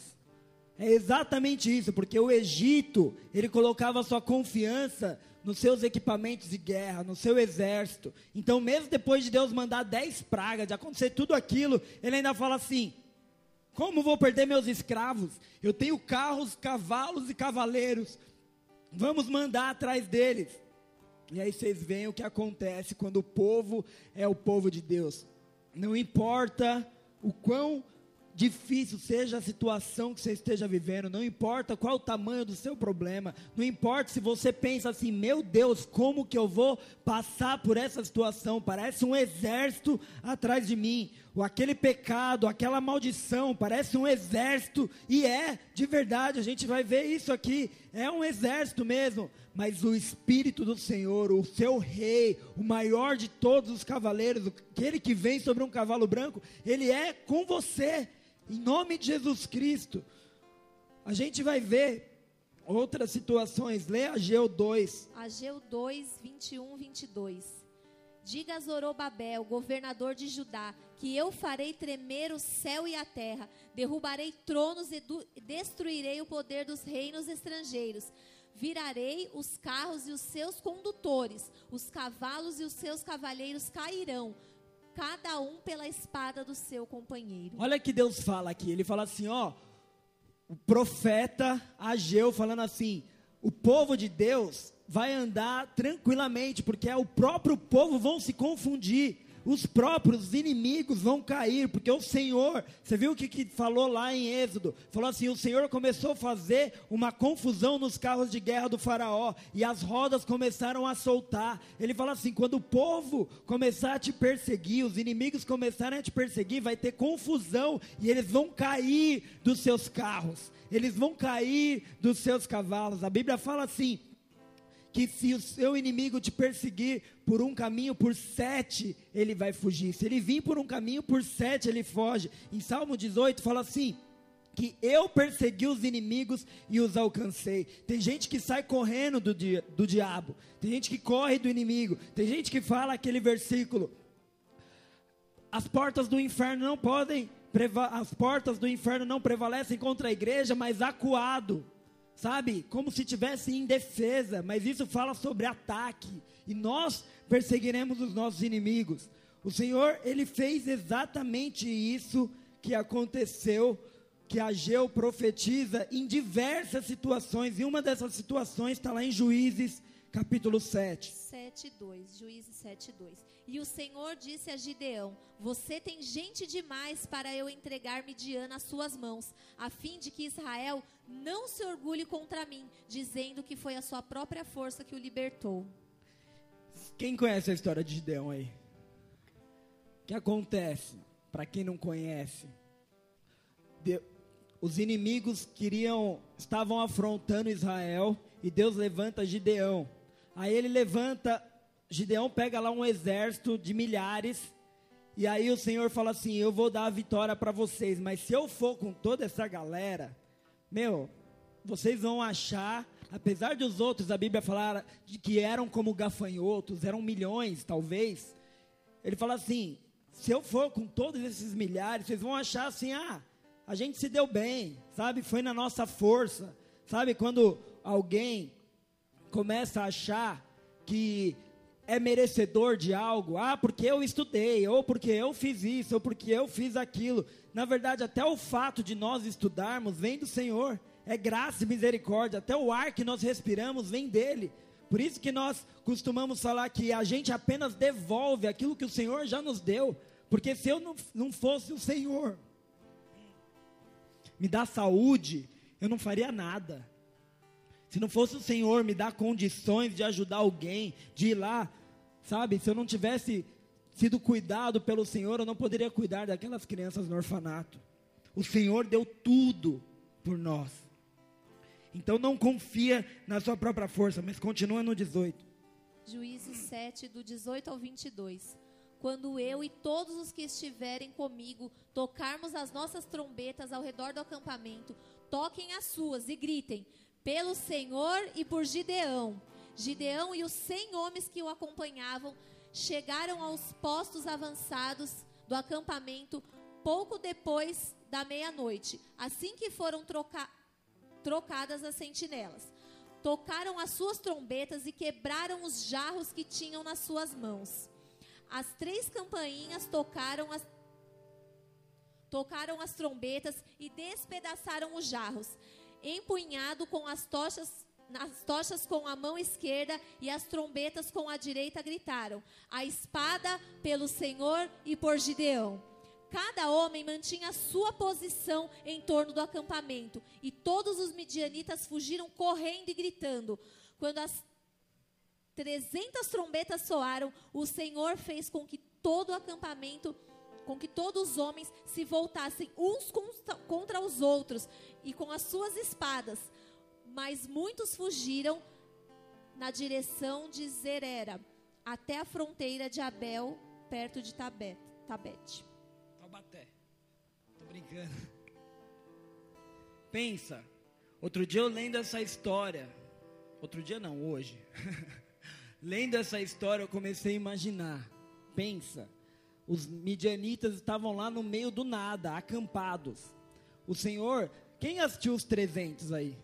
É exatamente isso, porque o Egito, ele colocava sua confiança nos seus equipamentos de guerra, no seu exército. Então, mesmo depois de Deus mandar dez pragas, de acontecer tudo aquilo, ele ainda fala assim: como vou perder meus escravos? Eu tenho carros, cavalos e cavaleiros. Vamos mandar atrás deles. E aí vocês veem o que acontece quando o povo é o povo de Deus. Não importa o quão difícil seja a situação que você esteja vivendo, não importa qual o tamanho do seu problema, não importa se você pensa assim, meu Deus, como que eu vou passar por essa situação? Parece um exército atrás de mim, ou aquele pecado, aquela maldição, parece um exército, e é, de verdade, a gente vai ver isso aqui, é um exército mesmo, mas o Espírito do Senhor, o seu rei, o maior de todos os cavaleiros, aquele que vem sobre um cavalo branco, ele é com você. Em nome de Jesus Cristo. A gente vai ver outras situações. Lê Ageu 2.
Ageu 2, 21, 22. Diga a Zorobabel, governador de Judá, que eu farei tremer o céu e a terra, derrubarei tronos e destruirei o poder dos reinos estrangeiros. Virarei os carros e os seus condutores, os cavalos e os seus cavaleiros cairão, cada um pela espada do seu companheiro.
Olha que Deus fala aqui. Ele fala assim, ó, o profeta Ageu falando assim: o povo de Deus vai andar tranquilamente, porque é o próprio povo vão se confundir os próprios inimigos vão cair, porque o Senhor, você viu o que, que falou lá em Êxodo? Falou assim: o Senhor começou a fazer uma confusão nos carros de guerra do Faraó, e as rodas começaram a soltar. Ele fala assim: quando o povo começar a te perseguir, os inimigos começarem a te perseguir, vai ter confusão, e eles vão cair dos seus carros, eles vão cair dos seus cavalos. A Bíblia fala assim: que se o seu inimigo te perseguir por um caminho, por sete ele vai fugir. Se ele vir por um caminho, por sete ele foge. Em Salmo 18 fala assim: que eu persegui os inimigos e os alcancei. Tem gente que sai correndo do, dia, do diabo, tem gente que corre do inimigo, tem gente que fala aquele versículo: as portas do inferno não podem, as portas do inferno não prevalecem contra a igreja, mas acuado, sabe? Como se tivesse em defesa, mas isso fala sobre ataque, e nós perseguiremos os nossos inimigos. O Senhor, ele fez exatamente isso que aconteceu que Ageu profetiza em diversas situações, e uma dessas situações está lá em Juízes, capítulo 7.
7, 2, Juízes 7, 2. E o Senhor disse a Gideão: Você tem gente demais para eu entregar Midian nas suas mãos, a fim de que Israel não se orgulhe contra mim, dizendo que foi a sua própria força que o libertou.
Quem conhece a história de Gideão aí? O que acontece? Para quem não conhece, os inimigos queriam, estavam afrontando Israel e Deus levanta Gideão. Aí ele levanta, Gideão pega lá um exército de milhares e aí o Senhor fala assim: Eu vou dar a vitória para vocês, mas se eu for com toda essa galera, meu, vocês vão achar, apesar dos outros, a Bíblia falar de que eram como gafanhotos, eram milhões talvez. Ele fala assim: se eu for com todos esses milhares, vocês vão achar assim, ah, a gente se deu bem, sabe? Foi na nossa força, sabe? Quando alguém começa a achar que é merecedor de algo, ah, porque eu estudei, ou porque eu fiz isso, ou porque eu fiz aquilo. Na verdade, até o fato de nós estudarmos vem do Senhor, é graça e misericórdia, até o ar que nós respiramos vem dele. Por isso que nós costumamos falar que a gente apenas devolve aquilo que o Senhor já nos deu, porque se eu não, não fosse o Senhor, me dá saúde, eu não faria nada. Se não fosse o Senhor me dar condições de ajudar alguém, de ir lá, sabe? Se eu não tivesse sido cuidado pelo Senhor, eu não poderia cuidar daquelas crianças no orfanato. O Senhor deu tudo por nós. Então não confia na sua própria força, mas continua no 18.
Juízes 7, do 18 ao 22 quando eu e todos os que estiverem comigo tocarmos as nossas trombetas ao redor do acampamento, toquem as suas e gritem: pelo Senhor e por Gideão. Gideão e os cem homens que o acompanhavam chegaram aos postos avançados do acampamento pouco depois da meia-noite, assim que foram troca trocadas as sentinelas. Tocaram as suas trombetas e quebraram os jarros que tinham nas suas mãos. As três campainhas tocaram as tocaram as trombetas e despedaçaram os jarros. Empunhado com as tochas as tochas com a mão esquerda e as trombetas com a direita gritaram: A espada pelo Senhor e por Gideão. Cada homem mantinha sua posição em torno do acampamento, e todos os midianitas fugiram correndo e gritando. Quando as trezentas trombetas soaram, o Senhor fez com que todo o acampamento, com que todos os homens se voltassem uns contra os outros e com as suas espadas. Mas muitos fugiram na direção de Zerera, até a fronteira de Abel, perto de Tabet, Tabete.
Taubaté. Tô brincando. Pensa. Outro dia eu lendo essa história. Outro dia não, hoje. [laughs] Lendo essa história, eu comecei a imaginar. Pensa, os midianitas estavam lá no meio do nada, acampados. O Senhor, quem assistiu os 300 aí?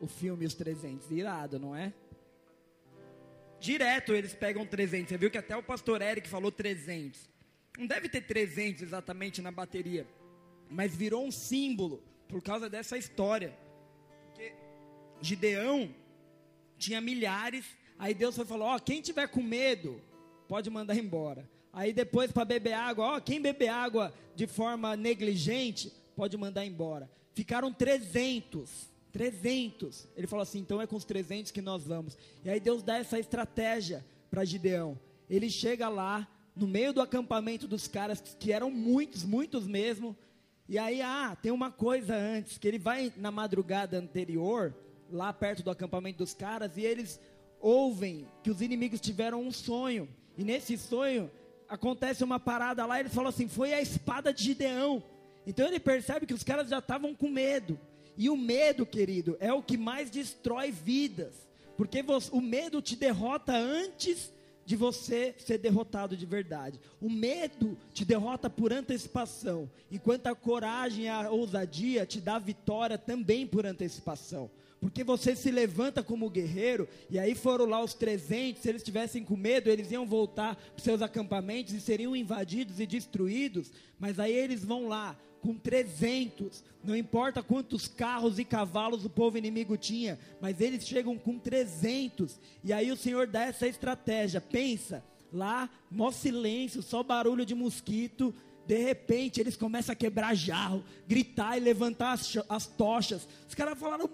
O filme Os 300, irado, não é? Direto eles pegam 300. Você viu que até o pastor Eric falou 300. Não deve ter 300 exatamente na bateria, mas virou um símbolo por causa dessa história. Porque Gideão tinha milhares Aí Deus foi falou: Ó, quem tiver com medo, pode mandar embora. Aí depois para beber água, ó, quem beber água de forma negligente, pode mandar embora. Ficaram 300. 300. Ele falou assim: então é com os 300 que nós vamos. E aí Deus dá essa estratégia para Gideão. Ele chega lá, no meio do acampamento dos caras, que eram muitos, muitos mesmo. E aí, ah, tem uma coisa antes: que ele vai na madrugada anterior, lá perto do acampamento dos caras, e eles ouvem que os inimigos tiveram um sonho. E nesse sonho acontece uma parada lá, eles falam assim: foi a espada de Gideão. Então ele percebe que os caras já estavam com medo. E o medo, querido, é o que mais destrói vidas. Porque o medo te derrota antes de você ser derrotado de verdade. O medo te derrota por antecipação, enquanto a coragem e a ousadia te dá vitória também por antecipação. Porque você se levanta como guerreiro, e aí foram lá os 300, se eles tivessem com medo, eles iam voltar para seus acampamentos e seriam invadidos e destruídos, mas aí eles vão lá com 300, não importa quantos carros e cavalos o povo inimigo tinha, mas eles chegam com 300, e aí o Senhor dá essa estratégia, pensa, lá, mó silêncio, só barulho de mosquito, de repente eles começam a quebrar jarro, gritar e levantar as, as tochas, os caras falaram,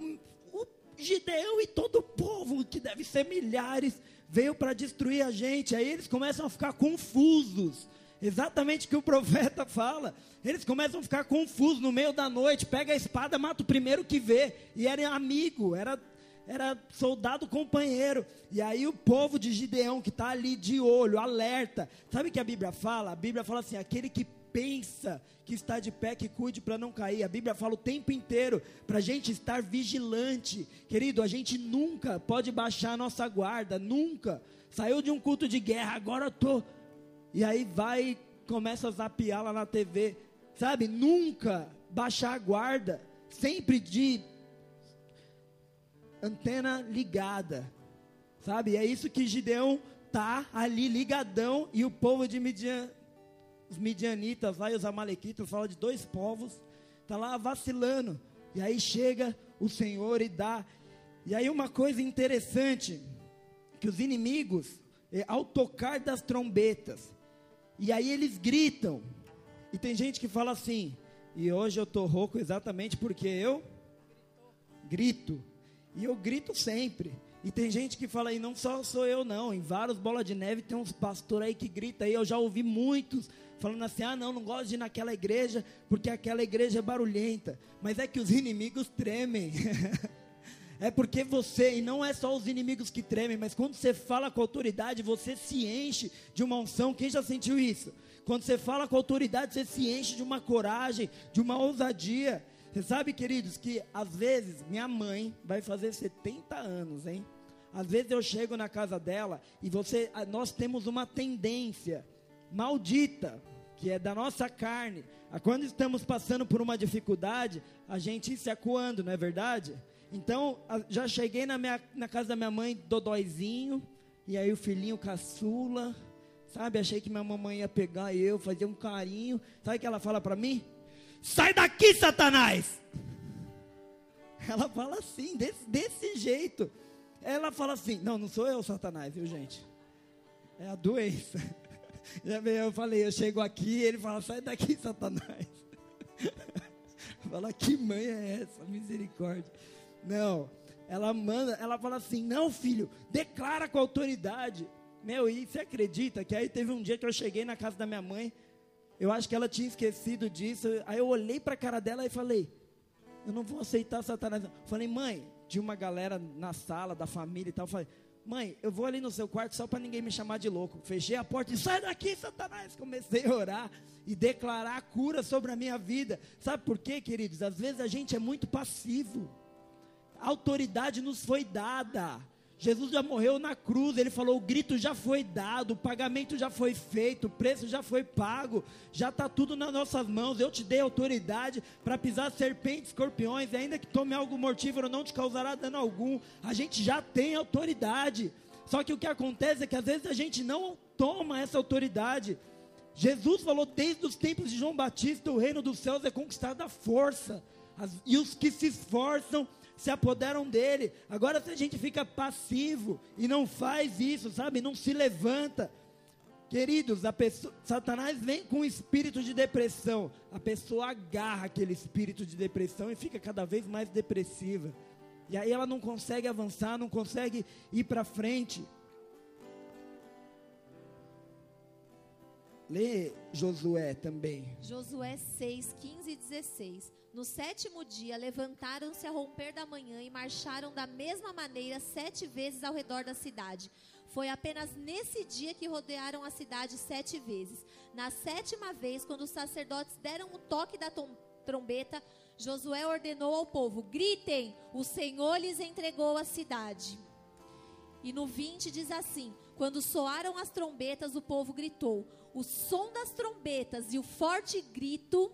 Gideão e todo o povo, que deve ser milhares, veio para destruir a gente. Aí eles começam a ficar confusos. Exatamente o que o profeta fala. Eles começam a ficar confusos no meio da noite. Pega a espada, mata o primeiro que vê. E era amigo, era, era soldado companheiro. E aí o povo de Gideão que está ali de olho, alerta. Sabe o que a Bíblia fala? A Bíblia fala assim: aquele que pensa que está de pé, que cuide para não cair. A Bíblia fala o tempo inteiro para a gente estar vigilante. Querido, a gente nunca pode baixar a nossa guarda, nunca. Saiu de um culto de guerra, agora eu tô. E aí vai começa a zapiar lá na TV. Sabe? Nunca baixar a guarda. Sempre de antena ligada. Sabe? É isso que Gideão tá ali ligadão e o povo de Midian os midianitas lá e os amalequitas, fala de dois povos, está lá vacilando. E aí chega o Senhor e dá. E aí uma coisa interessante, que os inimigos, é, ao tocar das trombetas, e aí eles gritam. E tem gente que fala assim, e hoje eu tô rouco exatamente porque eu grito. E eu grito sempre. E tem gente que fala aí, não só sou eu não, em vários bola de neve tem uns pastores aí que gritam aí, eu já ouvi muitos falando assim: ah, não, não gosto de ir naquela igreja porque aquela igreja é barulhenta. Mas é que os inimigos tremem. [laughs] é porque você, e não é só os inimigos que tremem, mas quando você fala com autoridade, você se enche de uma unção. Quem já sentiu isso? Quando você fala com autoridade, você se enche de uma coragem, de uma ousadia. Você sabe, queridos, que às vezes minha mãe vai fazer 70 anos, hein? Às vezes eu chego na casa dela e você, nós temos uma tendência maldita que é da nossa carne. Quando estamos passando por uma dificuldade, a gente se acuando, não é verdade? Então, já cheguei na, minha, na casa da minha mãe, dodóizinho, e aí o filhinho caçula, sabe? Achei que minha mamãe ia pegar eu, fazer um carinho. Sabe o que ela fala para mim? Sai daqui, Satanás! Ela fala assim, desse, desse jeito. Ela fala assim: Não, não sou eu, Satanás, viu, gente? É a doença. [laughs] Eu falei, eu chego aqui, ele fala, sai daqui, Satanás. [laughs] Fala, que mãe é essa? Misericórdia. Não, ela manda, ela fala assim, não filho, declara com autoridade. Meu, e você acredita que aí teve um dia que eu cheguei na casa da minha mãe, eu acho que ela tinha esquecido disso, aí eu olhei para a cara dela e falei, eu não vou aceitar Satanás. Falei, mãe, de uma galera na sala, da família e tal, falei, Mãe, eu vou ali no seu quarto só para ninguém me chamar de louco. Fechei a porta e sai daqui, Satanás. Comecei a orar e declarar a cura sobre a minha vida. Sabe por quê, queridos? Às vezes a gente é muito passivo. Autoridade nos foi dada. Jesus já morreu na cruz, ele falou: o grito já foi dado, o pagamento já foi feito, o preço já foi pago, já está tudo nas nossas mãos. Eu te dei autoridade para pisar serpentes, escorpiões, ainda que tome algo mortífero, não te causará dano algum. A gente já tem autoridade. Só que o que acontece é que às vezes a gente não toma essa autoridade. Jesus falou desde os tempos de João Batista: o reino dos céus é conquistado à força, e os que se esforçam se apoderam dele. Agora, se a gente fica passivo e não faz isso, sabe, não se levanta, queridos, pessoa, Satanás vem com um espírito de depressão, a pessoa agarra aquele espírito de depressão e fica cada vez mais depressiva. E aí ela não consegue avançar, não consegue ir para frente. Lê Josué também.
Josué 6, 15 e 16. No sétimo dia, levantaram-se a romper da manhã e marcharam da mesma maneira sete vezes ao redor da cidade. Foi apenas nesse dia que rodearam a cidade sete vezes. Na sétima vez, quando os sacerdotes deram o toque da trombeta, Josué ordenou ao povo: gritem, o Senhor lhes entregou a cidade. E no 20 diz assim: quando soaram as trombetas, o povo gritou. O som das trombetas e o forte grito,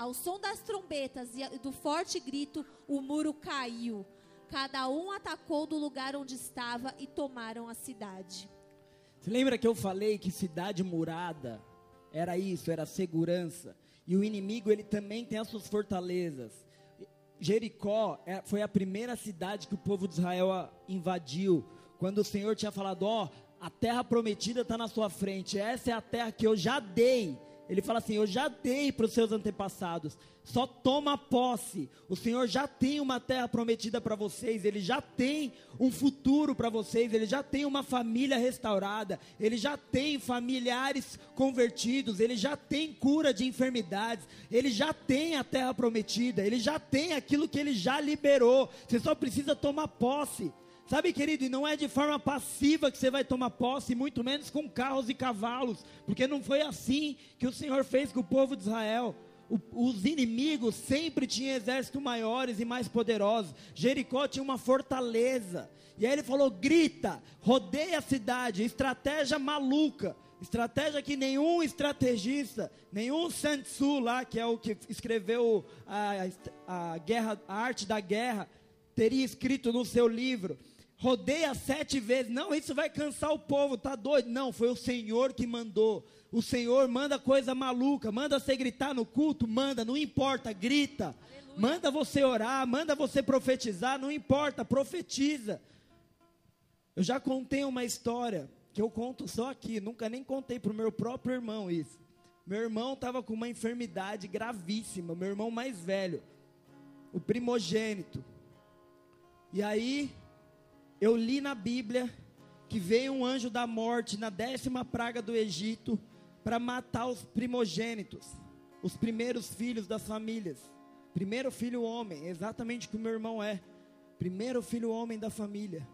ao som das trombetas e do forte grito, o muro caiu. Cada um atacou do lugar onde estava e tomaram a cidade.
Você lembra que eu falei que cidade murada era isso, era segurança? E o inimigo, ele também tem as suas fortalezas. Jericó é, foi a primeira cidade que o povo de Israel invadiu quando o Senhor tinha falado: Ó, oh, a terra prometida está na sua frente, essa é a terra que eu já dei. Ele fala assim: Eu já dei para os seus antepassados, só toma posse. O Senhor já tem uma terra prometida para vocês, Ele já tem um futuro para vocês, Ele já tem uma família restaurada, Ele já tem familiares convertidos, Ele já tem cura de enfermidades, Ele já tem a terra prometida, Ele já tem aquilo que Ele já liberou. Você só precisa tomar posse. Sabe, querido, e não é de forma passiva que você vai tomar posse, muito menos com carros e cavalos, porque não foi assim que o Senhor fez com o povo de Israel. O, os inimigos sempre tinham exércitos maiores e mais poderosos. Jericó tinha uma fortaleza. E aí ele falou: grita, rodeia a cidade, estratégia maluca. Estratégia que nenhum estrategista, nenhum Sun Tzu lá, que é o que escreveu a, a, guerra, a arte da guerra, teria escrito no seu livro rodeia sete vezes. Não, isso vai cansar o povo, tá doido? Não, foi o Senhor que mandou. O Senhor manda coisa maluca, manda você gritar no culto, manda, não importa, grita. Aleluia. Manda você orar, manda você profetizar, não importa, profetiza. Eu já contei uma história que eu conto só aqui, nunca nem contei para o meu próprio irmão isso. Meu irmão estava com uma enfermidade gravíssima, meu irmão mais velho, o primogênito. E aí eu li na Bíblia que veio um anjo da morte na décima praga do Egito para matar os primogênitos, os primeiros filhos das famílias. Primeiro filho homem, exatamente o que o meu irmão é. Primeiro filho homem da família.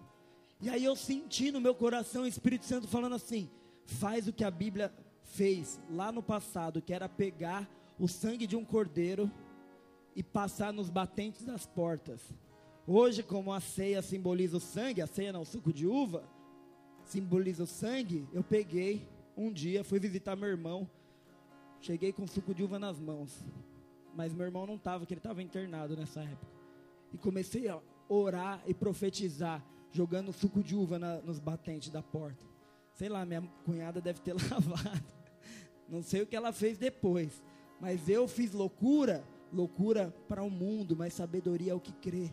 E aí eu senti no meu coração o Espírito Santo falando assim: faz o que a Bíblia fez lá no passado, que era pegar o sangue de um cordeiro e passar nos batentes das portas. Hoje, como a ceia simboliza o sangue, a ceia não, o suco de uva, simboliza o sangue, eu peguei um dia, fui visitar meu irmão, cheguei com suco de uva nas mãos, mas meu irmão não estava, porque ele estava internado nessa época, e comecei a orar e profetizar, jogando suco de uva na, nos batentes da porta. Sei lá, minha cunhada deve ter [laughs] lavado, não sei o que ela fez depois, mas eu fiz loucura, loucura para o mundo, mas sabedoria é o que crê.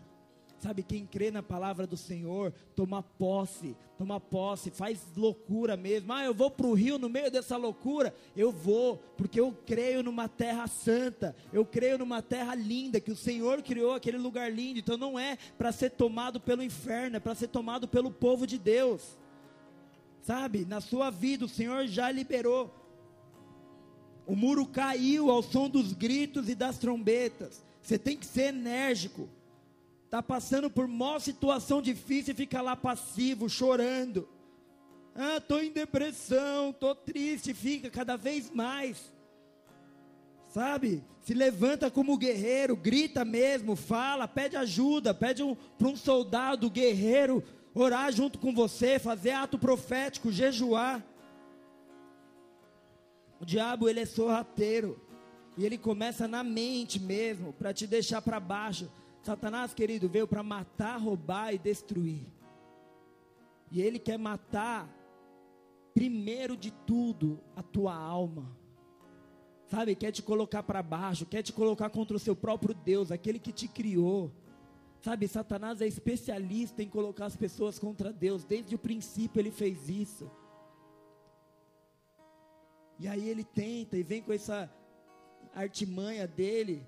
Sabe, quem crê na palavra do Senhor, toma posse, toma posse, faz loucura mesmo. Ah, eu vou para o rio no meio dessa loucura. Eu vou, porque eu creio numa terra santa, eu creio numa terra linda, que o Senhor criou aquele lugar lindo. Então não é para ser tomado pelo inferno, é para ser tomado pelo povo de Deus. Sabe, na sua vida o Senhor já liberou. O muro caiu ao som dos gritos e das trombetas. Você tem que ser enérgico está passando por maior situação difícil e fica lá passivo, chorando. Ah, estou em depressão, estou triste, fica cada vez mais. Sabe? Se levanta como guerreiro, grita mesmo, fala, pede ajuda, pede um, para um soldado guerreiro orar junto com você, fazer ato profético, jejuar. O diabo, ele é sorrateiro. E ele começa na mente mesmo, para te deixar para baixo. Satanás, querido, veio para matar, roubar e destruir. E ele quer matar, primeiro de tudo, a tua alma. Sabe, quer te colocar para baixo, quer te colocar contra o seu próprio Deus, aquele que te criou. Sabe, Satanás é especialista em colocar as pessoas contra Deus, desde o princípio ele fez isso. E aí ele tenta e vem com essa artimanha dele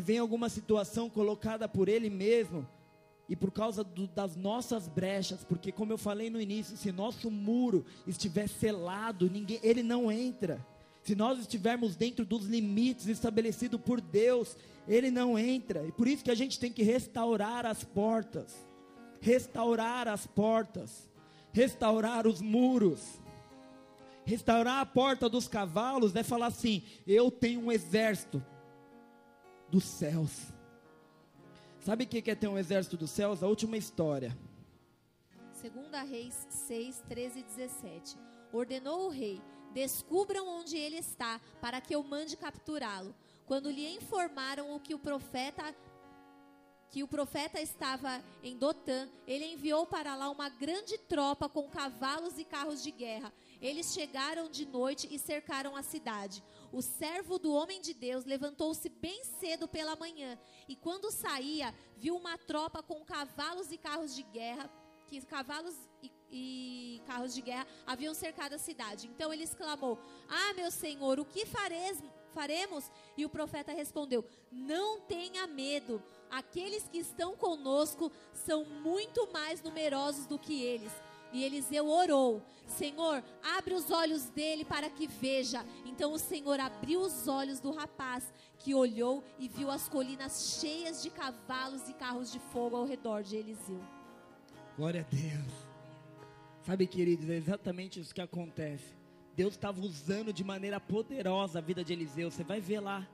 vem alguma situação colocada por ele mesmo e por causa do, das nossas brechas, porque como eu falei no início, se nosso muro estiver selado, ninguém, ele não entra. Se nós estivermos dentro dos limites estabelecidos por Deus, ele não entra. E por isso que a gente tem que restaurar as portas. Restaurar as portas. restaurar os muros. Restaurar a porta dos cavalos é falar assim: eu tenho um exército dos céus. Sabe o que é ter um exército dos céus? A última história.
Segunda Reis 6, 13 e 17. Ordenou o rei: Descubram onde ele está, para que eu mande capturá-lo. Quando lhe informaram o que o profeta que o profeta estava em Dotã, ele enviou para lá uma grande tropa com cavalos e carros de guerra. Eles chegaram de noite e cercaram a cidade. O servo do homem de Deus levantou-se bem cedo pela manhã e, quando saía, viu uma tropa com cavalos e carros de guerra, que cavalos e, e carros de guerra haviam cercado a cidade. Então ele exclamou: Ah, meu senhor, o que fareis, faremos? E o profeta respondeu: Não tenha medo aqueles que estão conosco são muito mais numerosos do que eles. E Eliseu orou: Senhor, abre os olhos dele para que veja. Então o Senhor abriu os olhos do rapaz, que olhou e viu as colinas cheias de cavalos e carros de fogo ao redor de Eliseu.
Glória a Deus. Sabe, queridos, é exatamente isso que acontece. Deus estava usando de maneira poderosa a vida de Eliseu. Você vai ver lá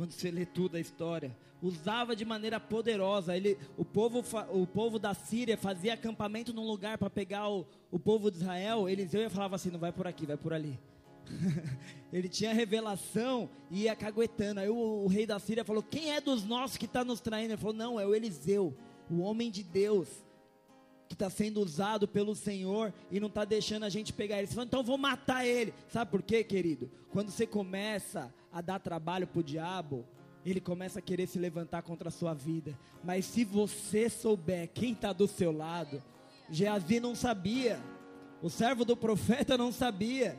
quando você lê tudo a história, usava de maneira poderosa. Ele, o, povo, o povo da Síria fazia acampamento num lugar para pegar o, o povo de Israel. Eliseu ia falava assim: não vai por aqui, vai por ali. [laughs] ele tinha revelação e ia caguetando. Aí o, o, rei da Síria falou: Quem é dos nossos que está nos traindo? Ele falou: Não, é o Eliseu, o homem de Deus, que está sendo usado pelo Senhor e não está deixando a gente pegar ele. Ele falou: Então vou matar ele. Sabe por quê, querido? Quando você começa a dar trabalho para o diabo, ele começa a querer se levantar contra a sua vida. Mas se você souber quem está do seu lado, Geazi não sabia, o servo do profeta não sabia.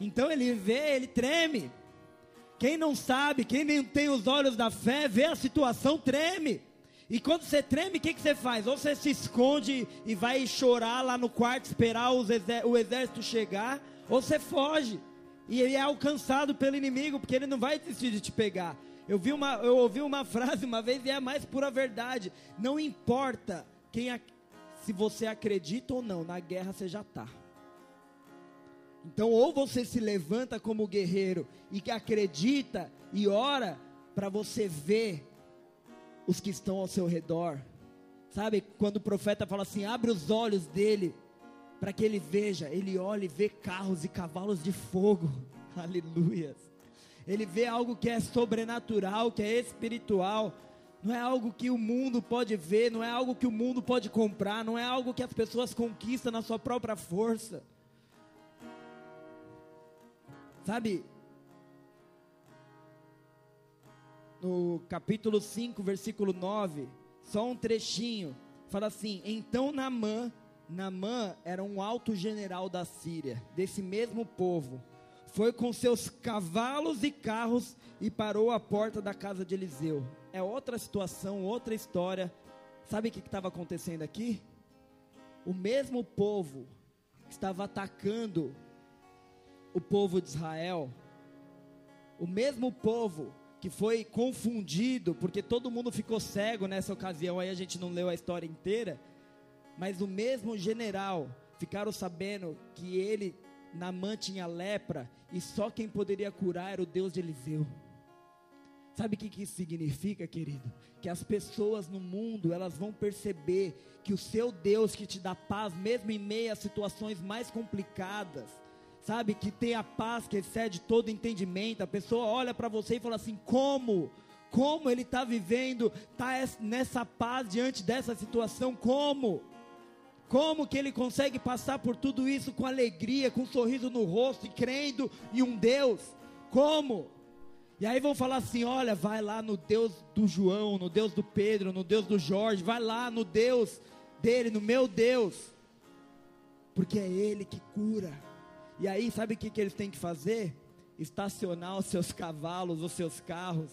Então ele vê, ele treme. Quem não sabe, quem nem tem os olhos da fé, vê a situação, treme. E quando você treme, o que, que você faz? Ou você se esconde e vai chorar lá no quarto, esperar o exército chegar, ou você foge e ele é alcançado pelo inimigo, porque ele não vai desistir de te pegar. Eu, vi uma, eu ouvi uma [laughs] frase uma vez e é a mais pura verdade. Não importa quem se você acredita ou não, na guerra você já está. Então, ou você se levanta como guerreiro e acredita e ora para você ver os que estão ao seu redor. Sabe, quando o profeta fala assim: abre os olhos dele para que ele veja, ele olha e vê carros e cavalos de fogo. [laughs] Aleluia. Ele vê algo que é sobrenatural, que é espiritual. Não é algo que o mundo pode ver, não é algo que o mundo pode comprar, não é algo que as pessoas conquistam na sua própria força. Sabe? No capítulo 5, versículo 9, só um trechinho, fala assim: Então Namã Namã era um alto general da Síria, desse mesmo povo. Foi com seus cavalos e carros e parou à porta da casa de Eliseu. É outra situação, outra história. Sabe o que estava acontecendo aqui? O mesmo povo que estava atacando o povo de Israel, o mesmo povo que foi confundido, porque todo mundo ficou cego nessa ocasião, aí a gente não leu a história inteira mas o mesmo general ficaram sabendo que ele, Namã, tinha lepra e só quem poderia curar era o Deus de Eliseu. Sabe o que, que isso significa, querido? Que as pessoas no mundo, elas vão perceber que o seu Deus que te dá paz, mesmo em meio a situações mais complicadas, sabe, que tem a paz que excede todo entendimento, a pessoa olha para você e fala assim: como? Como ele está vivendo, está nessa paz diante dessa situação? Como? Como que ele consegue passar por tudo isso com alegria, com um sorriso no rosto e crendo em um Deus? Como? E aí vão falar assim: olha, vai lá no Deus do João, no Deus do Pedro, no Deus do Jorge, vai lá no Deus dele, no meu Deus, porque é Ele que cura. E aí, sabe o que, que eles têm que fazer? Estacionar os seus cavalos, os seus carros,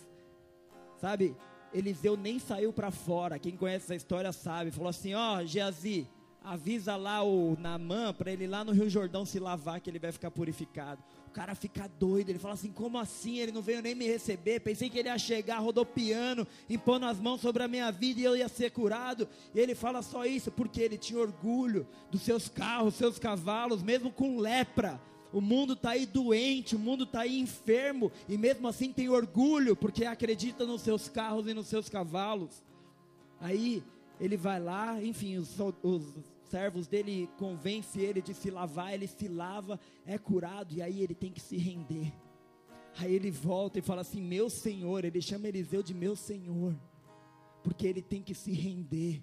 sabe? Eliseu nem saiu para fora. Quem conhece essa história sabe. Falou assim: ó, oh, Geazi, avisa lá o Namã para ele ir lá no Rio Jordão se lavar que ele vai ficar purificado. O cara fica doido, ele fala assim: como assim? Ele não veio nem me receber. Pensei que ele ia chegar rodopiando, impondo as mãos sobre a minha vida e eu ia ser curado. E ele fala só isso porque ele tinha orgulho dos seus carros, seus cavalos, mesmo com lepra. O mundo está aí doente, o mundo está aí enfermo, e mesmo assim tem orgulho, porque acredita nos seus carros e nos seus cavalos. Aí ele vai lá, enfim, os, os servos dele convencem ele de se lavar, ele se lava, é curado, e aí ele tem que se render. Aí ele volta e fala assim: Meu Senhor, ele chama Eliseu de meu Senhor, porque ele tem que se render.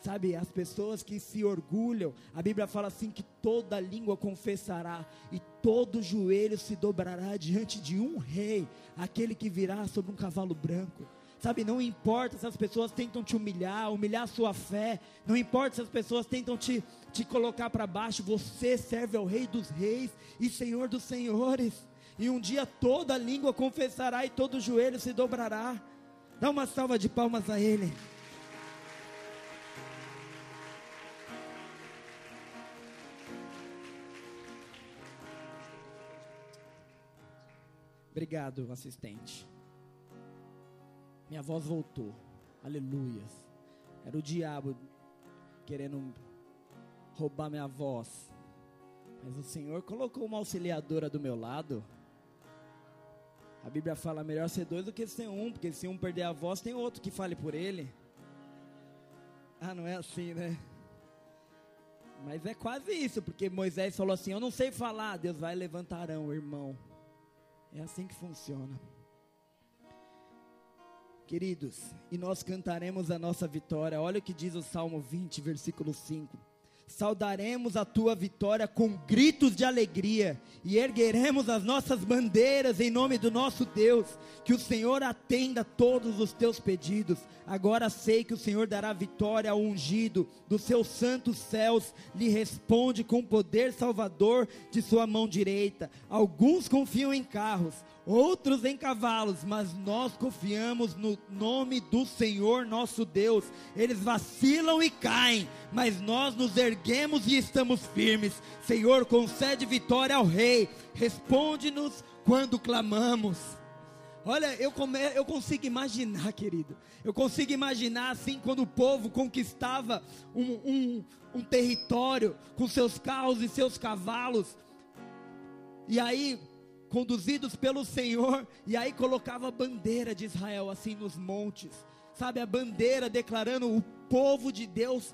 Sabe, as pessoas que se orgulham, a Bíblia fala assim: que toda língua confessará e todo joelho se dobrará diante de um rei, aquele que virá sobre um cavalo branco. Sabe, não importa se as pessoas tentam te humilhar, humilhar a sua fé, não importa se as pessoas tentam te, te colocar para baixo, você serve ao Rei dos Reis e Senhor dos Senhores. E um dia toda língua confessará e todo joelho se dobrará. Dá uma salva de palmas a Ele. Obrigado, assistente. Minha voz voltou. Aleluias. Era o diabo querendo roubar minha voz. Mas o Senhor colocou uma auxiliadora do meu lado. A Bíblia fala melhor ser dois do que ser um, porque se um perder a voz, tem outro que fale por ele. Ah, não é assim, né? Mas é quase isso, porque Moisés falou assim: Eu não sei falar, Deus vai levantarão, irmão. É assim que funciona. Queridos, e nós cantaremos a nossa vitória. Olha o que diz o Salmo 20, versículo 5. Saudaremos a tua vitória com gritos de alegria e ergueremos as nossas bandeiras em nome do nosso Deus. Que o Senhor atenda todos os teus pedidos. Agora sei que o Senhor dará vitória ao ungido dos seus santos céus, lhe responde com poder salvador de sua mão direita. Alguns confiam em carros outros em cavalos, mas nós confiamos no nome do Senhor nosso Deus. Eles vacilam e caem, mas nós nos erguemos e estamos firmes. Senhor, concede vitória ao Rei, responde-nos quando clamamos. Olha, eu, come, eu consigo imaginar, querido. Eu consigo imaginar assim quando o povo conquistava um, um, um território com seus carros e seus cavalos. E aí conduzidos pelo Senhor, e aí colocava a bandeira de Israel assim nos montes, sabe, a bandeira declarando o povo de Deus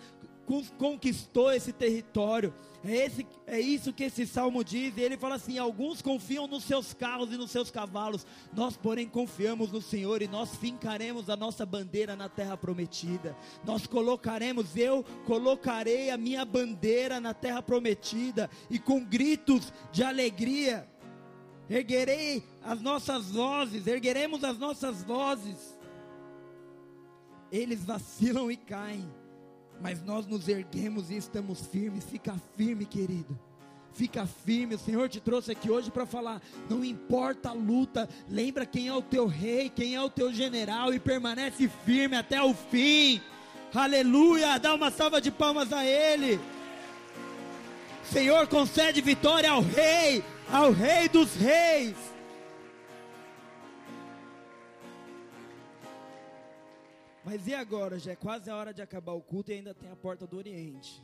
conquistou esse território. É, esse, é isso que esse salmo diz. E ele fala assim: alguns confiam nos seus carros e nos seus cavalos, nós, porém, confiamos no Senhor e nós fincaremos a nossa bandeira na terra prometida. Nós colocaremos, eu colocarei a minha bandeira na terra prometida, e com gritos de alegria erguerei as nossas vozes, ergueremos as nossas vozes. Eles vacilam e caem, mas nós nos erguemos e estamos firmes. Fica firme, querido. Fica firme, o Senhor te trouxe aqui hoje para falar. Não importa a luta, lembra quem é o teu rei, quem é o teu general e permanece firme até o fim. Aleluia! Dá uma salva de palmas a Ele. Senhor, concede vitória ao rei ao Rei dos Reis. Mas e agora? Já é quase a hora de acabar o culto e ainda tem a porta do Oriente.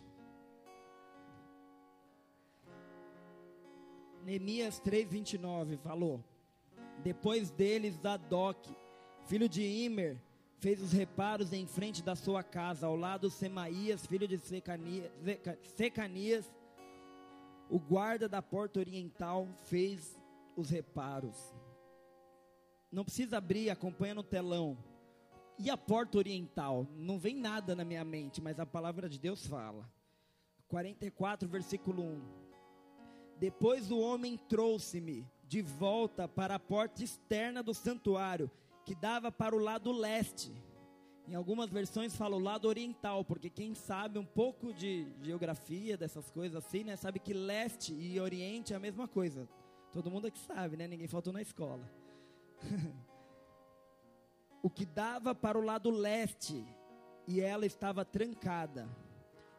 Neemias 3:29 falou: Depois deles, Zadok, filho de Imer, fez os reparos em frente da sua casa, ao lado de Semaías, filho de Secanias, Secanias o guarda da porta oriental fez os reparos. Não precisa abrir, acompanha no telão. E a porta oriental? Não vem nada na minha mente, mas a palavra de Deus fala. 44, versículo 1. Depois o homem trouxe-me de volta para a porta externa do santuário, que dava para o lado leste em algumas versões fala o lado oriental, porque quem sabe um pouco de geografia, dessas coisas assim, né, sabe que leste e oriente é a mesma coisa. Todo mundo aqui sabe, né? Ninguém faltou na escola. [laughs] o que dava para o lado leste e ela estava trancada.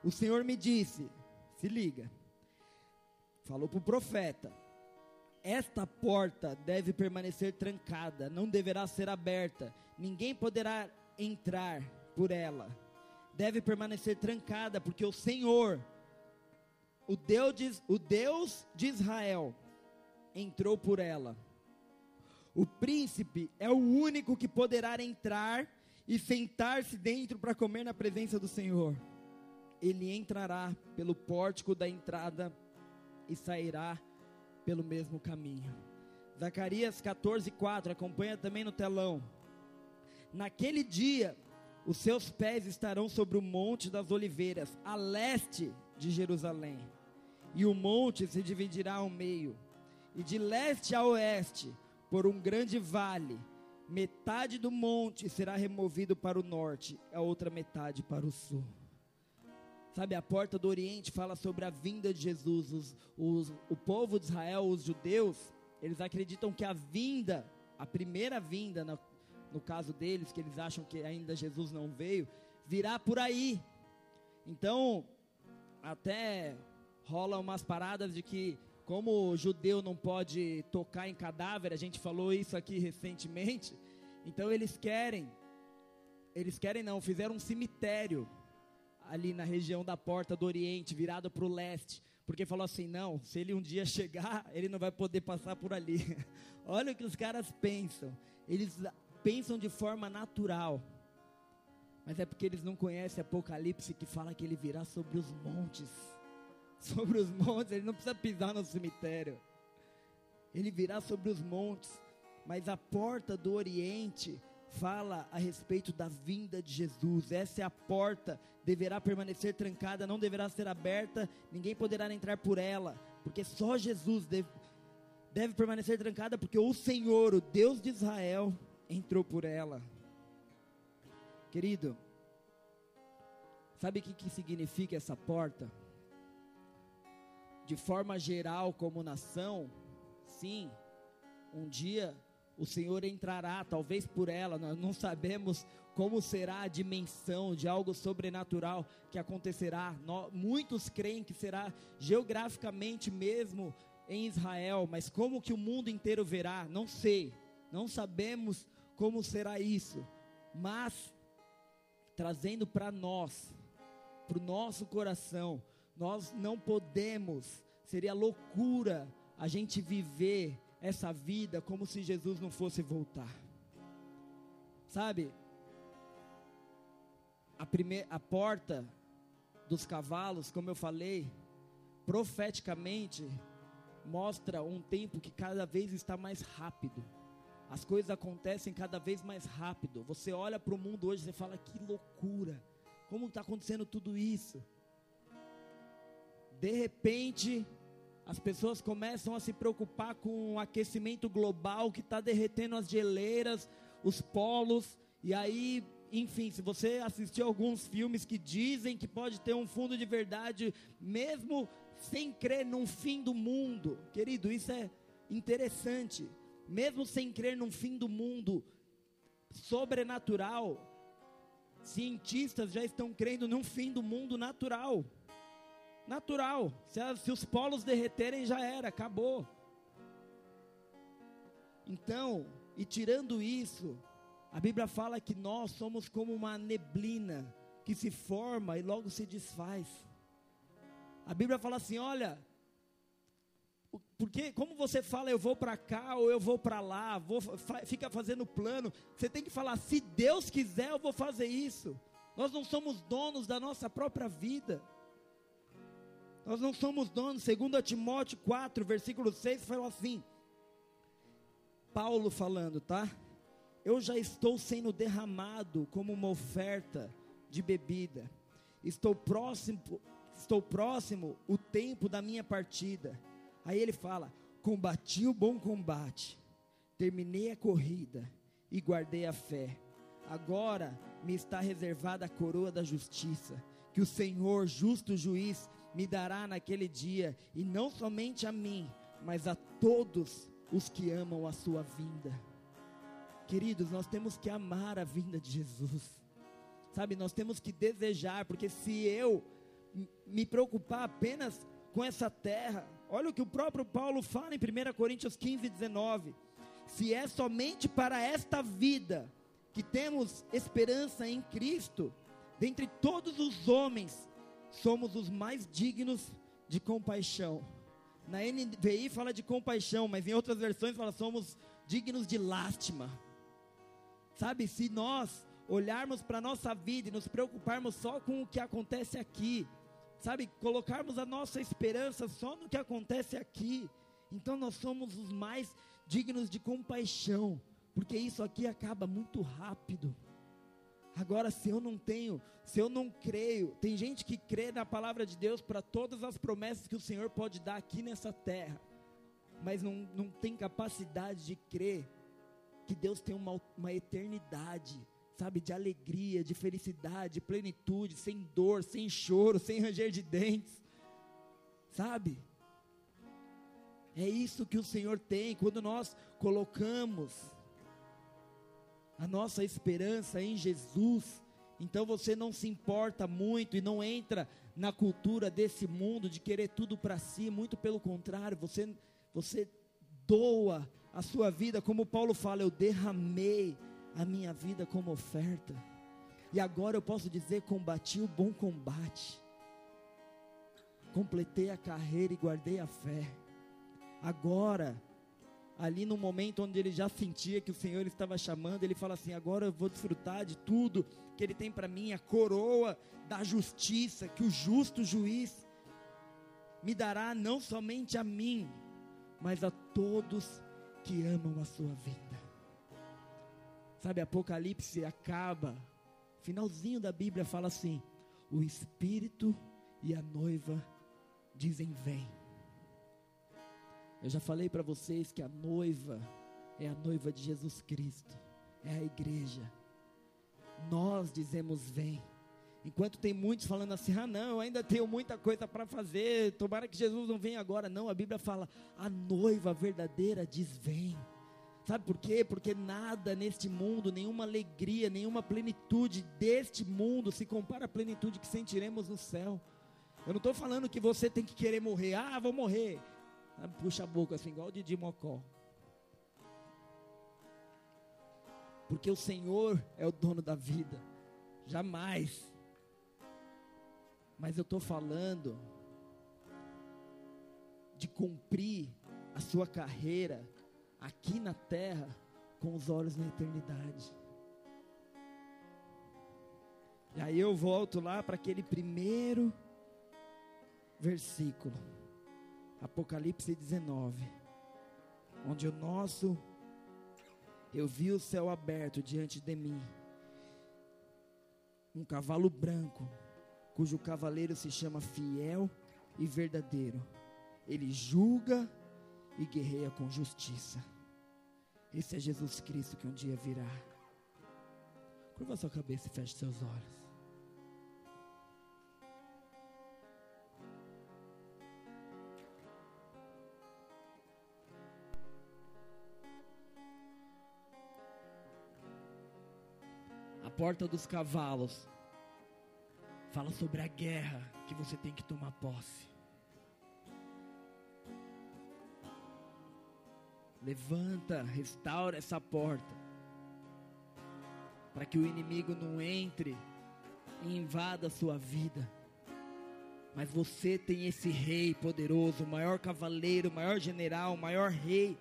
O Senhor me disse: se liga, falou para o profeta: esta porta deve permanecer trancada, não deverá ser aberta, ninguém poderá entrar por ela. Deve permanecer trancada, porque o Senhor, o Deus de, o Deus de Israel, entrou por ela. O príncipe é o único que poderá entrar e sentar-se dentro para comer na presença do Senhor. Ele entrará pelo pórtico da entrada e sairá pelo mesmo caminho. Zacarias 14, 4, acompanha também no telão. Naquele dia, os seus pés estarão sobre o Monte das Oliveiras, a leste de Jerusalém. E o monte se dividirá ao meio, e de leste a oeste, por um grande vale. Metade do monte será removido para o norte, a outra metade para o sul. Sabe, a porta do Oriente fala sobre a vinda de Jesus. Os, os, o povo de Israel, os judeus, eles acreditam que a vinda, a primeira vinda, no, no caso deles, que eles acham que ainda Jesus não veio, virá por aí. Então, até rola umas paradas de que, como o judeu não pode tocar em cadáver, a gente falou isso aqui recentemente, então eles querem, eles querem não, fizeram um cemitério ali na região da porta do Oriente, virado para o leste, porque falou assim: não, se ele um dia [laughs] chegar, ele não vai poder passar por ali. [laughs] Olha o que os caras pensam. Eles pensam de forma natural, mas é porque eles não conhecem Apocalipse que fala que ele virá sobre os montes. [laughs] Sobre os montes, ele não precisa pisar no cemitério. Ele virá sobre os montes, mas a porta do Oriente fala a respeito da vinda de Jesus. Essa é a porta, deverá permanecer trancada, não deverá ser aberta, ninguém poderá entrar por ela, porque só Jesus deve, deve permanecer trancada, porque o Senhor, o Deus de Israel, entrou por ela. Querido, sabe o que, que significa essa porta? De forma geral, como nação, sim, um dia o Senhor entrará, talvez por ela, nós não sabemos como será a dimensão de algo sobrenatural que acontecerá. Nós, muitos creem que será geograficamente mesmo em Israel, mas como que o mundo inteiro verá? Não sei, não sabemos como será isso, mas trazendo para nós, para o nosso coração, nós não podemos, seria loucura a gente viver essa vida como se Jesus não fosse voltar. Sabe? A, primeira, a porta dos cavalos, como eu falei, profeticamente mostra um tempo que cada vez está mais rápido. As coisas acontecem cada vez mais rápido. Você olha para o mundo hoje e fala que loucura. Como está acontecendo tudo isso? De repente, as pessoas começam a se preocupar com o aquecimento global que está derretendo as geleiras, os polos, e aí, enfim, se você assistiu alguns filmes que dizem que pode ter um fundo de verdade, mesmo sem crer num fim do mundo, querido, isso é interessante. Mesmo sem crer num fim do mundo sobrenatural, cientistas já estão crendo num fim do mundo natural natural. Se, se os polos derreterem, já era, acabou. Então, e tirando isso, a Bíblia fala que nós somos como uma neblina que se forma e logo se desfaz. A Bíblia fala assim: olha, porque como você fala, eu vou para cá ou eu vou para lá, vou, fica fazendo plano, você tem que falar: se Deus quiser, eu vou fazer isso. Nós não somos donos da nossa própria vida. Nós não somos donos. Segundo Timóteo 4, versículo 6, fala assim. Paulo falando, tá? Eu já estou sendo derramado como uma oferta de bebida. Estou próximo, estou próximo o tempo da minha partida. Aí ele fala: Combati o bom combate, terminei a corrida e guardei a fé. Agora me está reservada a coroa da justiça, que o Senhor, justo juiz, me dará naquele dia, e não somente a mim, mas a todos os que amam a sua vinda. Queridos, nós temos que amar a vinda de Jesus. Sabe, nós temos que desejar, porque se eu me preocupar apenas com essa terra. Olha o que o próprio Paulo fala em 1 Coríntios 15, 19. Se é somente para esta vida que temos esperança em Cristo, dentre todos os homens, somos os mais dignos de compaixão. Na NVI fala de compaixão, mas em outras versões fala somos dignos de lástima. Sabe, se nós olharmos para a nossa vida e nos preocuparmos só com o que acontece aqui, sabe, colocarmos a nossa esperança só no que acontece aqui, então nós somos os mais dignos de compaixão, porque isso aqui acaba muito rápido. Agora, se eu não tenho, se eu não creio, tem gente que crê na palavra de Deus para todas as promessas que o Senhor pode dar aqui nessa terra, mas não, não tem capacidade de crer que Deus tem uma, uma eternidade, sabe, de alegria, de felicidade, de plenitude, sem dor, sem choro, sem ranger de dentes, sabe? É isso que o Senhor tem quando nós colocamos a nossa esperança em Jesus. Então você não se importa muito e não entra na cultura desse mundo de querer tudo para si, muito pelo contrário, você você doa a sua vida, como Paulo fala, eu derramei a minha vida como oferta. E agora eu posso dizer: combati o bom combate, completei a carreira e guardei a fé. Agora ali no momento onde ele já sentia que o Senhor estava chamando, ele fala assim: agora eu vou desfrutar de tudo que ele tem para mim, a coroa da justiça, que o justo juiz me dará não somente a mim, mas a todos que amam a sua vida. Sabe, Apocalipse acaba, finalzinho da Bíblia fala assim: o Espírito e a noiva dizem: Vem. Eu já falei para vocês que a noiva é a noiva de Jesus Cristo, é a igreja. Nós dizemos vem. Enquanto tem muitos falando assim, ah não, eu ainda tenho muita coisa para fazer, tomara que Jesus não venha agora. Não, a Bíblia fala, a noiva verdadeira diz vem. Sabe por quê? Porque nada neste mundo, nenhuma alegria, nenhuma plenitude deste mundo se compara à plenitude que sentiremos no céu. Eu não estou falando que você tem que querer morrer, ah, vou morrer. Puxa a boca assim, igual o Didi Mocó. Porque o Senhor é o dono da vida. Jamais. Mas eu estou falando de cumprir a sua carreira aqui na terra com os olhos na eternidade. E aí eu volto lá para aquele primeiro versículo. Apocalipse 19, onde o nosso eu vi o céu aberto diante de mim, um cavalo branco, cujo cavaleiro se chama Fiel e Verdadeiro. Ele julga e guerreia com justiça. Esse é Jesus Cristo que um dia virá. Curva sua cabeça e feche seus olhos. porta dos cavalos fala sobre a guerra que você tem que tomar posse. Levanta, restaura essa porta, para que o inimigo não entre e invada a sua vida. Mas você tem esse rei poderoso, o maior cavaleiro, o maior general, o maior rei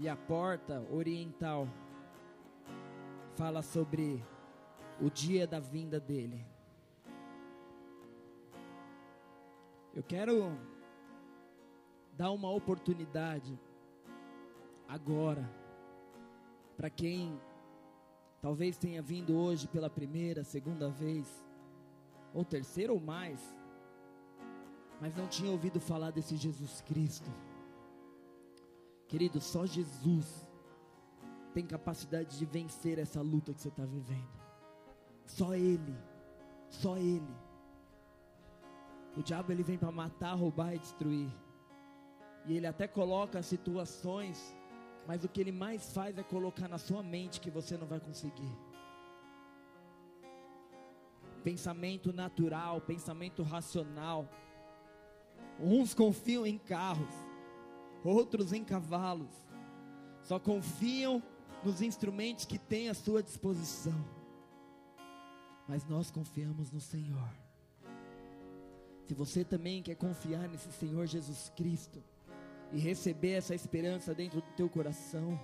E a porta oriental fala sobre o dia da vinda dele. Eu quero dar uma oportunidade agora para quem talvez tenha vindo hoje pela primeira, segunda vez, ou terceira ou mais, mas não tinha ouvido falar desse Jesus Cristo. Querido, só Jesus tem capacidade de vencer essa luta que você está vivendo. Só Ele. Só Ele. O diabo ele vem para matar, roubar e destruir. E ele até coloca situações, mas o que ele mais faz é colocar na sua mente que você não vai conseguir. pensamento natural, pensamento racional. Uns confiam em carros, outros em cavalos. Só confiam nos instrumentos que têm à sua disposição. Mas nós confiamos no Senhor. Se você também quer confiar nesse Senhor Jesus Cristo e receber essa esperança dentro do teu coração,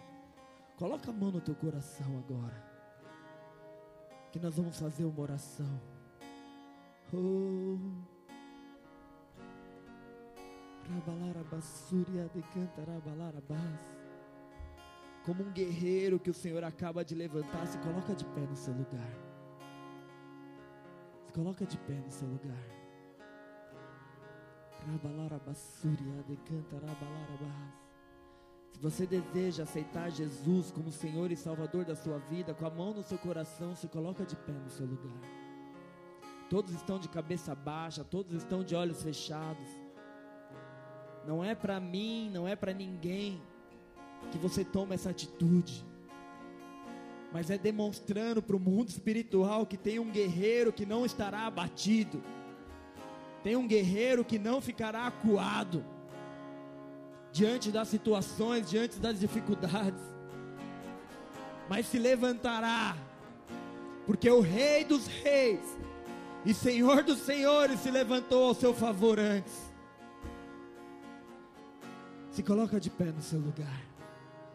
coloca a mão no teu coração agora. Que nós vamos fazer uma oração. Oh. Como um guerreiro que o Senhor acaba de levantar, se coloca de pé no seu lugar. Se coloca de pé no seu lugar. Se você deseja aceitar Jesus como Senhor e Salvador da sua vida, com a mão no seu coração, se coloca de pé no seu lugar. Todos estão de cabeça baixa, todos estão de olhos fechados. Não é para mim, não é para ninguém que você toma essa atitude. Mas é demonstrando para o mundo espiritual que tem um guerreiro que não estará abatido. Tem um guerreiro que não ficará acuado diante das situações, diante das dificuldades. Mas se levantará, porque o Rei dos Reis e Senhor dos Senhores se levantou ao seu favor antes. Se coloca de pé no seu lugar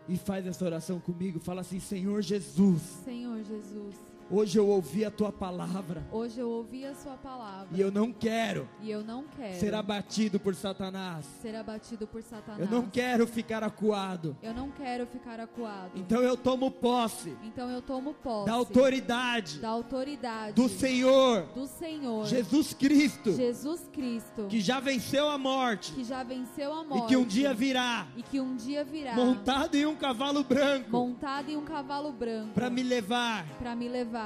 e faz essa oração comigo. Fala assim: Senhor Jesus.
Senhor Jesus.
Hoje eu ouvi a tua palavra.
Hoje eu ouvi a sua palavra.
E eu não quero.
E eu não quero
ser abatido por Satanás.
Ser abatido por Satanás.
Eu não quero ficar acuado.
Eu não quero ficar acuado.
Então eu tomo posse.
Então eu tomo posse
da autoridade.
Da autoridade
do Senhor.
Do Senhor.
Jesus Cristo.
Jesus Cristo.
Que já venceu a morte.
Que já venceu a morte.
E que um dia virá.
E que um dia virá.
Montado em um cavalo branco.
Montado em um cavalo branco.
Para me levar.
Para me levar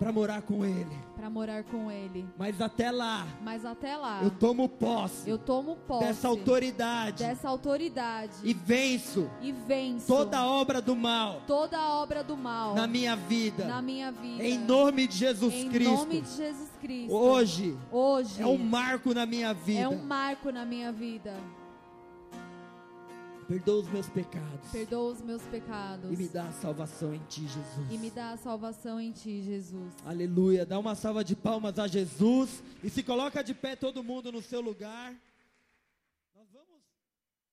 para morar com ele.
Para morar com ele.
Mas até lá.
Mas até lá.
Eu tomo posse.
Eu tomo posse
dessa autoridade.
Dessa autoridade.
E venço.
E venço
toda obra do mal.
Toda obra do mal
na minha vida.
Na minha vida.
Em nome de Jesus
em
Cristo.
Em nome de Jesus Cristo.
Hoje.
Hoje.
É um marco na minha vida.
É um marco na minha vida.
Perdoa os meus pecados.
Perdoa os meus pecados.
E me dá a salvação em ti, Jesus.
E me dá a salvação em ti, Jesus.
Aleluia. Dá uma salva de palmas a Jesus e se coloca de pé todo mundo no seu lugar.